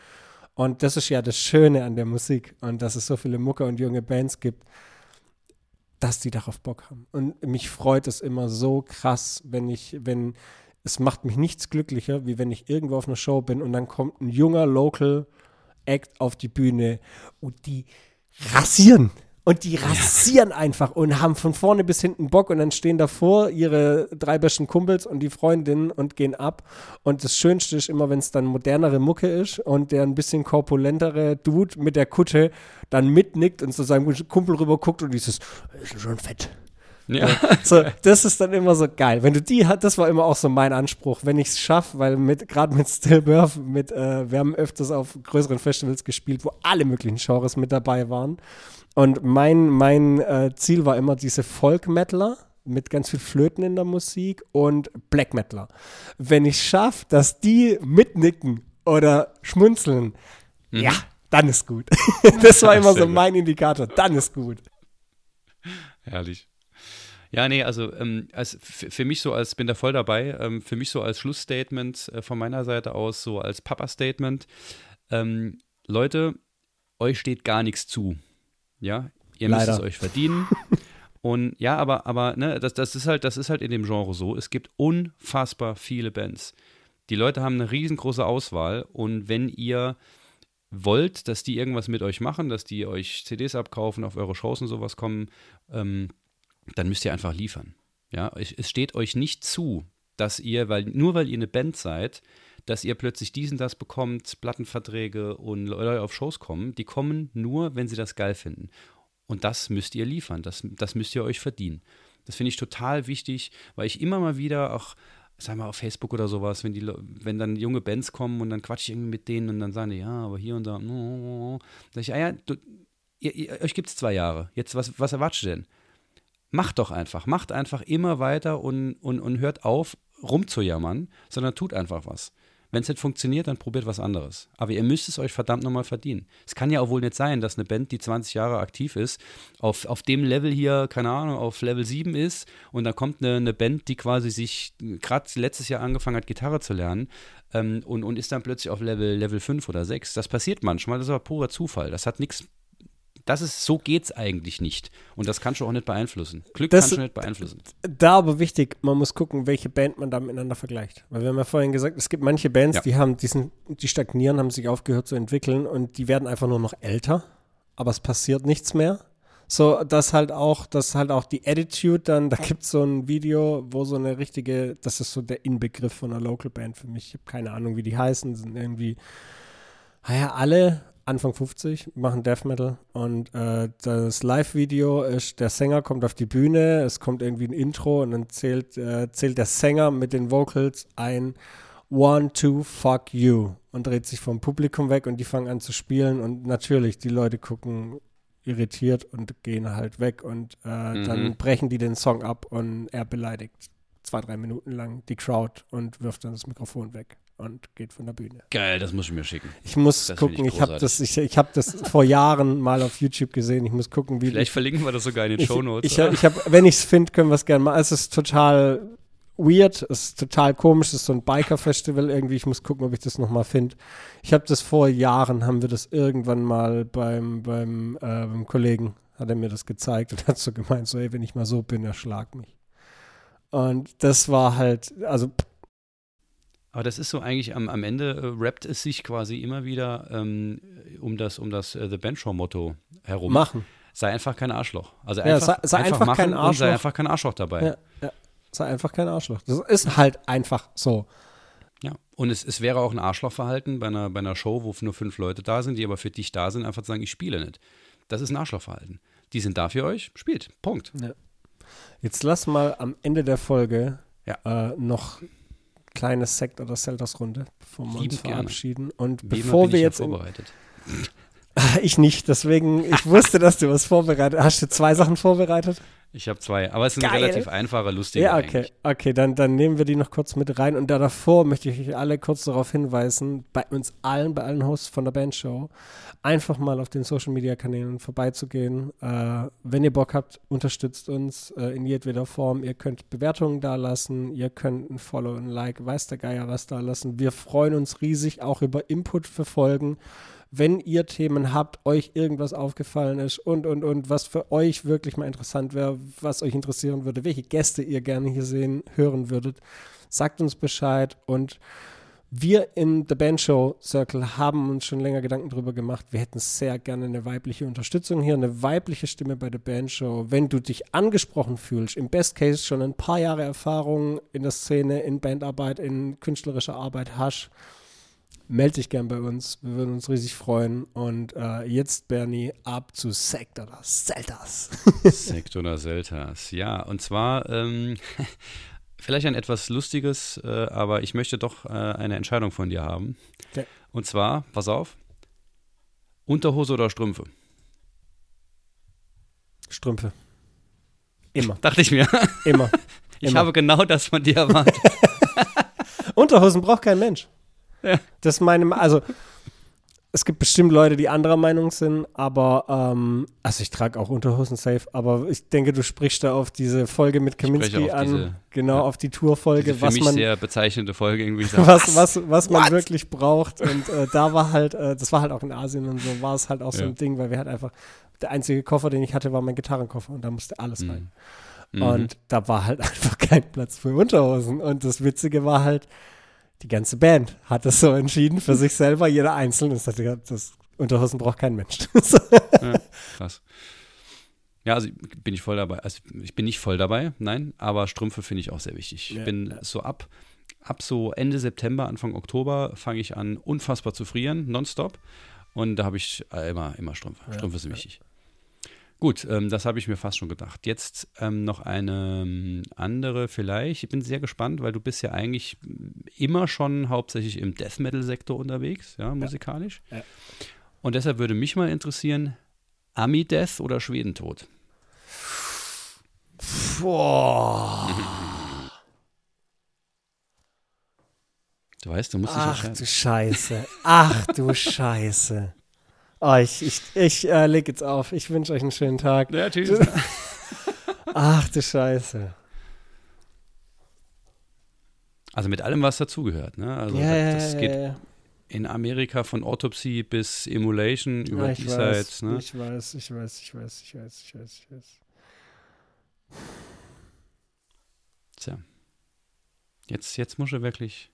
Und das ist ja das Schöne an der Musik und dass es so viele Mucke und junge Bands gibt dass die darauf Bock haben. Und mich freut es immer so krass, wenn ich, wenn, es macht mich nichts glücklicher, wie wenn ich irgendwo auf einer Show bin und dann kommt ein junger Local Act auf die Bühne und die rasieren. Und die rasieren einfach und haben von vorne bis hinten Bock und dann stehen davor ihre drei besten Kumpels und die Freundinnen und gehen ab. Und das Schönste ist immer, wenn es dann modernere Mucke ist und der ein bisschen korpulentere Dude mit der Kutte dann mitnickt und zu seinem Kumpel rüber guckt und dieses, ist schon fett. Ja. So, das ist dann immer so geil. Wenn du die hast, das war immer auch so mein Anspruch, wenn ich es schaffe, weil mit gerade mit Stillbirth, mit, äh, wir haben öfters auf größeren Festivals gespielt, wo alle möglichen Genres mit dabei waren. Und mein, mein äh, Ziel war immer diese Folk-Metaler, mit ganz viel Flöten in der Musik und Black Metaler. Wenn ich schaffe, dass die mitnicken oder schmunzeln, mhm. ja, dann ist gut. das war immer so mein Indikator, dann ist gut. Herrlich. Ja, nee, also ähm, als, für mich so als, bin da voll dabei, ähm, für mich so als Schlussstatement äh, von meiner Seite aus, so als Papa-Statement, ähm, Leute, euch steht gar nichts zu. Ja, ihr Leider. müsst es euch verdienen. Und ja, aber, aber ne, das, das, ist halt, das ist halt in dem Genre so. Es gibt unfassbar viele Bands. Die Leute haben eine riesengroße Auswahl und wenn ihr wollt, dass die irgendwas mit euch machen, dass die euch CDs abkaufen, auf eure Shows und sowas kommen, ähm, dann müsst ihr einfach liefern. Ja, es steht euch nicht zu, dass ihr, weil nur weil ihr eine Band seid, dass ihr plötzlich diesen das bekommt, Plattenverträge und Leute auf Shows kommen. Die kommen nur, wenn sie das geil finden. Und das müsst ihr liefern, das, das müsst ihr euch verdienen. Das finde ich total wichtig, weil ich immer mal wieder auch, sag mal, auf Facebook oder sowas, wenn die, wenn dann junge Bands kommen und dann quatsche ich irgendwie mit denen und dann sagen die, ja, aber hier und da, no, sag ich, ah ja, du, ihr, ihr, euch gibt es zwei Jahre. Jetzt, was, was erwartet ihr denn? macht doch einfach, macht einfach immer weiter und, und, und hört auf, rumzujammern, sondern tut einfach was. Wenn es nicht funktioniert, dann probiert was anderes. Aber ihr müsst es euch verdammt nochmal verdienen. Es kann ja auch wohl nicht sein, dass eine Band, die 20 Jahre aktiv ist, auf, auf dem Level hier, keine Ahnung, auf Level 7 ist und dann kommt eine, eine Band, die quasi sich gerade letztes Jahr angefangen hat, Gitarre zu lernen ähm, und, und ist dann plötzlich auf Level, Level 5 oder 6. Das passiert manchmal, das ist aber purer Zufall. Das hat nichts das ist, so geht's eigentlich nicht. Und das kannst du auch nicht beeinflussen. Glück das, kannst du nicht beeinflussen. Da aber wichtig, man muss gucken, welche Band man da miteinander vergleicht. Weil wir haben ja vorhin gesagt, es gibt manche Bands, ja. die haben diesen, die stagnieren, haben sich aufgehört zu entwickeln und die werden einfach nur noch älter, aber es passiert nichts mehr. So, dass halt auch, dass halt auch die Attitude dann, da gibt es so ein Video, wo so eine richtige, das ist so der Inbegriff von einer Local Band für mich. Ich habe keine Ahnung, wie die heißen, sind irgendwie, naja, alle Anfang 50, machen Death Metal und äh, das Live-Video ist, der Sänger kommt auf die Bühne, es kommt irgendwie ein Intro und dann zählt, äh, zählt der Sänger mit den Vocals ein One, two, fuck you und dreht sich vom Publikum weg und die fangen an zu spielen und natürlich, die Leute gucken irritiert und gehen halt weg und äh, mhm. dann brechen die den Song ab und er beleidigt zwei, drei Minuten lang die Crowd und wirft dann das Mikrofon weg und geht von der Bühne. Geil, das muss ich mir schicken. Ich muss das gucken, ich, ich habe das, ich, ich hab das vor Jahren mal auf YouTube gesehen. Ich muss gucken, wie. Vielleicht verlinken wir das sogar in den Show Notes. Ich, ich, ich hab, wenn ich es finde, können wir es gerne machen. Es ist total weird, es ist total komisch, es ist so ein Biker-Festival irgendwie. Ich muss gucken, ob ich das nochmal finde. Ich habe das vor Jahren, haben wir das irgendwann mal beim, beim, äh, beim Kollegen, hat er mir das gezeigt und hat so gemeint, so, ey, wenn ich mal so bin, erschlag mich. Und das war halt, also aber das ist so eigentlich am, am Ende äh, rappt es sich quasi immer wieder ähm, um das, um das äh, The Benchor-Motto herum. Machen. Sei einfach kein Arschloch. Also ja, sei, sei, einfach, einfach kein Arschloch. sei einfach kein Arschloch dabei. Ja, ja. Sei einfach kein Arschloch. Das ist halt einfach so. Ja, und es, es wäre auch ein Arschlochverhalten bei einer, bei einer Show, wo nur fünf Leute da sind, die aber für dich da sind, einfach zu sagen, ich spiele nicht. Das ist ein Arschlochverhalten. Die sind da für euch, spielt. Punkt. Ja. Jetzt lass mal am Ende der Folge ja. äh, noch kleine Sekt- oder Selters-Runde, bevor wir uns verabschieden. Gerne. Und Wie bevor wir jetzt. Vorbereitet. ich nicht, deswegen, ich wusste, dass du was vorbereitet hast. Hast du zwei Sachen vorbereitet? Ich habe zwei, aber es sind Geil. relativ einfache, lustige. Ja, okay, eigentlich. okay, dann, dann nehmen wir die noch kurz mit rein. Und da davor möchte ich euch alle kurz darauf hinweisen, bei uns allen, bei allen Hosts von der Bandshow, einfach mal auf den Social Media Kanälen vorbeizugehen. Äh, wenn ihr Bock habt, unterstützt uns äh, in jedweder Form. Ihr könnt Bewertungen da lassen, ihr könnt ein Follow, ein Like, weiß der Geier was da lassen. Wir freuen uns riesig auch über Input für Folgen wenn ihr Themen habt, euch irgendwas aufgefallen ist und, und, und, was für euch wirklich mal interessant wäre, was euch interessieren würde, welche Gäste ihr gerne hier sehen, hören würdet, sagt uns Bescheid und wir in The Band Show Circle haben uns schon länger Gedanken darüber gemacht. Wir hätten sehr gerne eine weibliche Unterstützung hier, eine weibliche Stimme bei The Band Show. Wenn du dich angesprochen fühlst, im Best Case schon ein paar Jahre Erfahrung in der Szene, in Bandarbeit, in künstlerischer Arbeit hast, melde dich gern bei uns. Wir würden uns riesig freuen. Und äh, jetzt, Bernie, ab zu Sekt oder Seltas. Sekt oder Seltas, ja. Und zwar ähm, vielleicht ein etwas lustiges, äh, aber ich möchte doch äh, eine Entscheidung von dir haben. Okay. Und zwar, pass auf, Unterhose oder Strümpfe? Strümpfe. Immer. Dachte ich mir. Immer. Ich Immer. habe genau das von dir erwartet. Unterhosen braucht kein Mensch. Ja. Das ist meine, also es gibt bestimmt Leute, die anderer Meinung sind, aber ähm, also ich trage auch Unterhosen safe, aber ich denke, du sprichst da auf diese Folge mit Kaminski an, diese- genau ja. auf die Tourfolge, was man sehr bezeichnende Folge irgendwie. So, was, was, was man What? wirklich braucht. Und äh, da war halt, äh, das war halt auch in Asien und so, war es halt auch so Ja. ein Ding, weil wir halt einfach, der einzige Koffer, den ich hatte, war mein Gitarrenkoffer und da musste alles rein. Mhm. Und da war halt einfach kein Platz für Unterhosen. Und das Witzige war halt, die ganze Band hat das so entschieden für sich selber, jeder einzeln. Das, das Unterhosen braucht kein Mensch. So. Krass. Ja, also bin ich voll dabei. Also ich bin nicht voll dabei, nein, aber Strümpfe finde ich auch sehr wichtig. Ich Ja, bin ja. so ab, ab so Ende September, Anfang Oktober fange ich an, unfassbar zu frieren, nonstop. Und da habe ich äh, immer, immer Strümpfe. Ja, Strümpfe sind ja. wichtig. Gut, ähm, das habe ich mir fast schon gedacht. Jetzt ähm, noch eine ähm, andere vielleicht. Ich bin sehr gespannt, weil du bist ja eigentlich immer schon hauptsächlich im Death Metal Sektor unterwegs, ja, musikalisch. Ja. Und deshalb würde mich mal interessieren, Ami Death oder Schwedentod? Boah. Du weißt, du musst dich Ach du Scheiße. Ach du Scheiße. Oh, ich ich, ich äh, leg jetzt auf. Ich wünsche euch einen schönen Tag. Ja, tschüss. Ach du Scheiße. Also mit allem, was dazugehört. Ne? Also ja, das, das geht ja, ja. in Amerika von Autopsy bis Emulation über Ja, ich die weiß, Sides. Ne? ich weiß, ich weiß, ich weiß, ich weiß, ich weiß, ich weiß. Tja. Jetzt, jetzt muss er wirklich.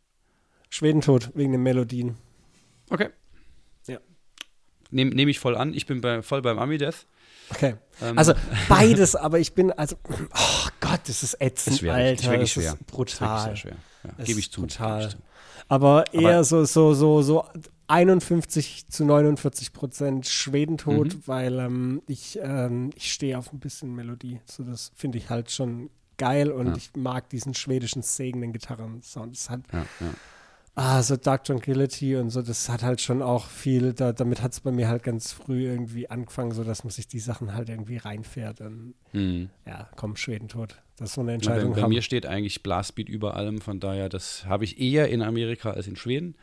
Schwedentod wegen den Melodien. Okay. Nehme nehm ich voll an. Ich bin bei, voll beim Ami-Death. Okay. Ähm, Also beides, aber ich bin, also, oh Gott, das ist ätzend, ist schwer. Alter. ist wirklich das schwer. Ist Ist brutal. wirklich sehr schwer. Ja, Gebe ich ist zu. brutal. gebe ich zu. Aber eher Aber- so, so, so, so 51 zu 49 Prozent Schwedentod, Mhm. weil ähm, ich, ähm, ich stehe auf ein bisschen Melodie. So, das finde ich halt schon geil und Ja. ich mag diesen schwedischen sägenden Gitarrensound. Das hat, Ja, ja. Ah, so Dark Tranquility und so, das hat halt schon auch viel, da, damit hat es bei mir halt ganz früh irgendwie angefangen, so dass man sich die Sachen halt irgendwie reinfährt. Und Hm. ja, komm, Schwedentod. Das ist so eine Entscheidung. bei, bei mir steht eigentlich Blastbeat über allem, von daher, das habe ich eher in Amerika als in Schweden.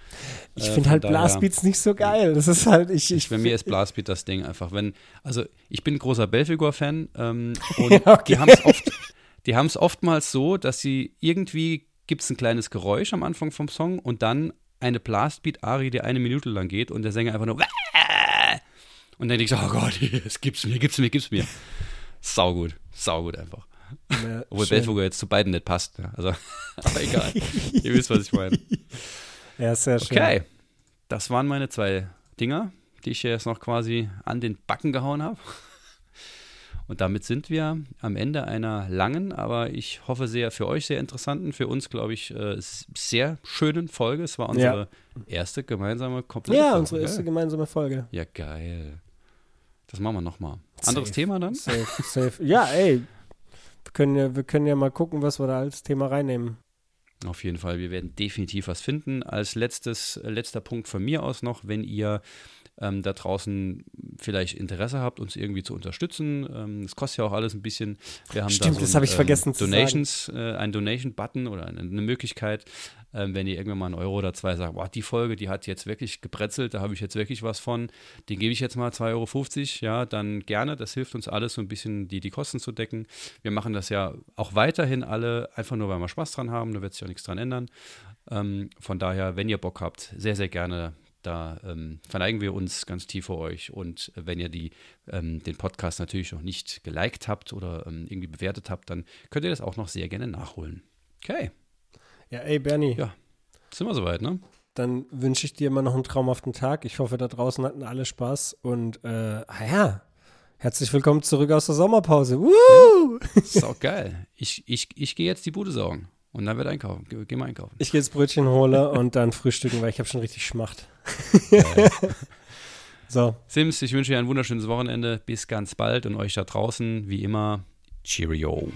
ich Äh, finde halt daher- Blastbeats nicht so geil. Das ist halt, ich, ich Bei mir ist Blastbeat das Ding einfach. Wenn, also ich bin ein großer Belfigur-Fan ähm, und Ja, okay. die haben es oft, die haben es oftmals so, dass sie irgendwie gibt es ein kleines Geräusch am Anfang vom Song und dann eine Blastbeat-Ari, die eine Minute lang geht und der Sänger einfach nur und dann denke ich so, oh Gott, es gibt's mir, gibt's mir, gibt's mir. Saugut, saugut einfach. Ja, Obwohl. Belfigur jetzt zu beiden nicht passt. Ja. Also, aber egal. Ihr wisst, was ich meine. Ja, sehr schön. Okay, das waren meine zwei Dinger, die ich jetzt noch quasi an den Backen gehauen habe. Und damit sind wir am Ende einer langen, aber ich hoffe sehr für euch sehr interessanten, für uns glaube ich äh, sehr schönen Folge. Es war unsere erste gemeinsame komplette Ja, Folge. unsere erste Geil. gemeinsame Folge. Ja, geil. Das machen wir nochmal. Anderes. Thema dann? Safe, safe. Ja, ey. Wir können ja, wir können ja mal gucken, was wir da als Thema reinnehmen. Auf jeden Fall, wir werden definitiv was finden. Als letztes, äh, letzter Punkt von mir aus noch, wenn ihr ähm, da draußen vielleicht Interesse habt, uns irgendwie zu unterstützen. Ähm, das kostet ja auch alles ein bisschen. Wir haben Stimmt, da so das ein, hab ich vergessen zu Donations, äh, ein Donation-Button oder eine, eine Möglichkeit, ähm, wenn ihr irgendwann mal einen Euro oder zwei sagt, boah, die Folge, die hat jetzt wirklich gebrezelt, da habe ich jetzt wirklich was von, den gebe ich jetzt mal 2,50 Euro, ja, dann gerne. Das hilft uns alles, so ein bisschen die, die Kosten zu decken. Wir machen das ja auch weiterhin alle, einfach nur, weil wir Spaß dran haben, da wird sich auch nichts dran ändern. Ähm, von daher, wenn ihr Bock habt, sehr, sehr gerne. Da ähm, verneigen wir uns ganz tief vor euch. Und wenn ihr die, ähm, den Podcast natürlich noch nicht geliked habt oder ähm, irgendwie bewertet habt, dann könnt ihr das auch noch sehr gerne nachholen. Okay, Ja, ey, Bernie, Ja. sind wir soweit, ne? dann wünsche ich dir immer noch einen traumhaften Tag. Ich hoffe, da draußen hatten alle Spaß. Und, äh, ah ja, herzlich willkommen zurück aus der Sommerpause. Woo! Ist auch geil. Ich, ich, ich gehe jetzt die Bude saugen und dann wird einkaufen. Ge geh mal einkaufen. Ich gehe jetzt Brötchen hole und dann frühstücken, weil ich habe schon richtig Schmacht. so. Sims, ich wünsche dir ein wunderschönes Wochenende. Bis ganz bald und euch da draußen, wie immer, Cheerio.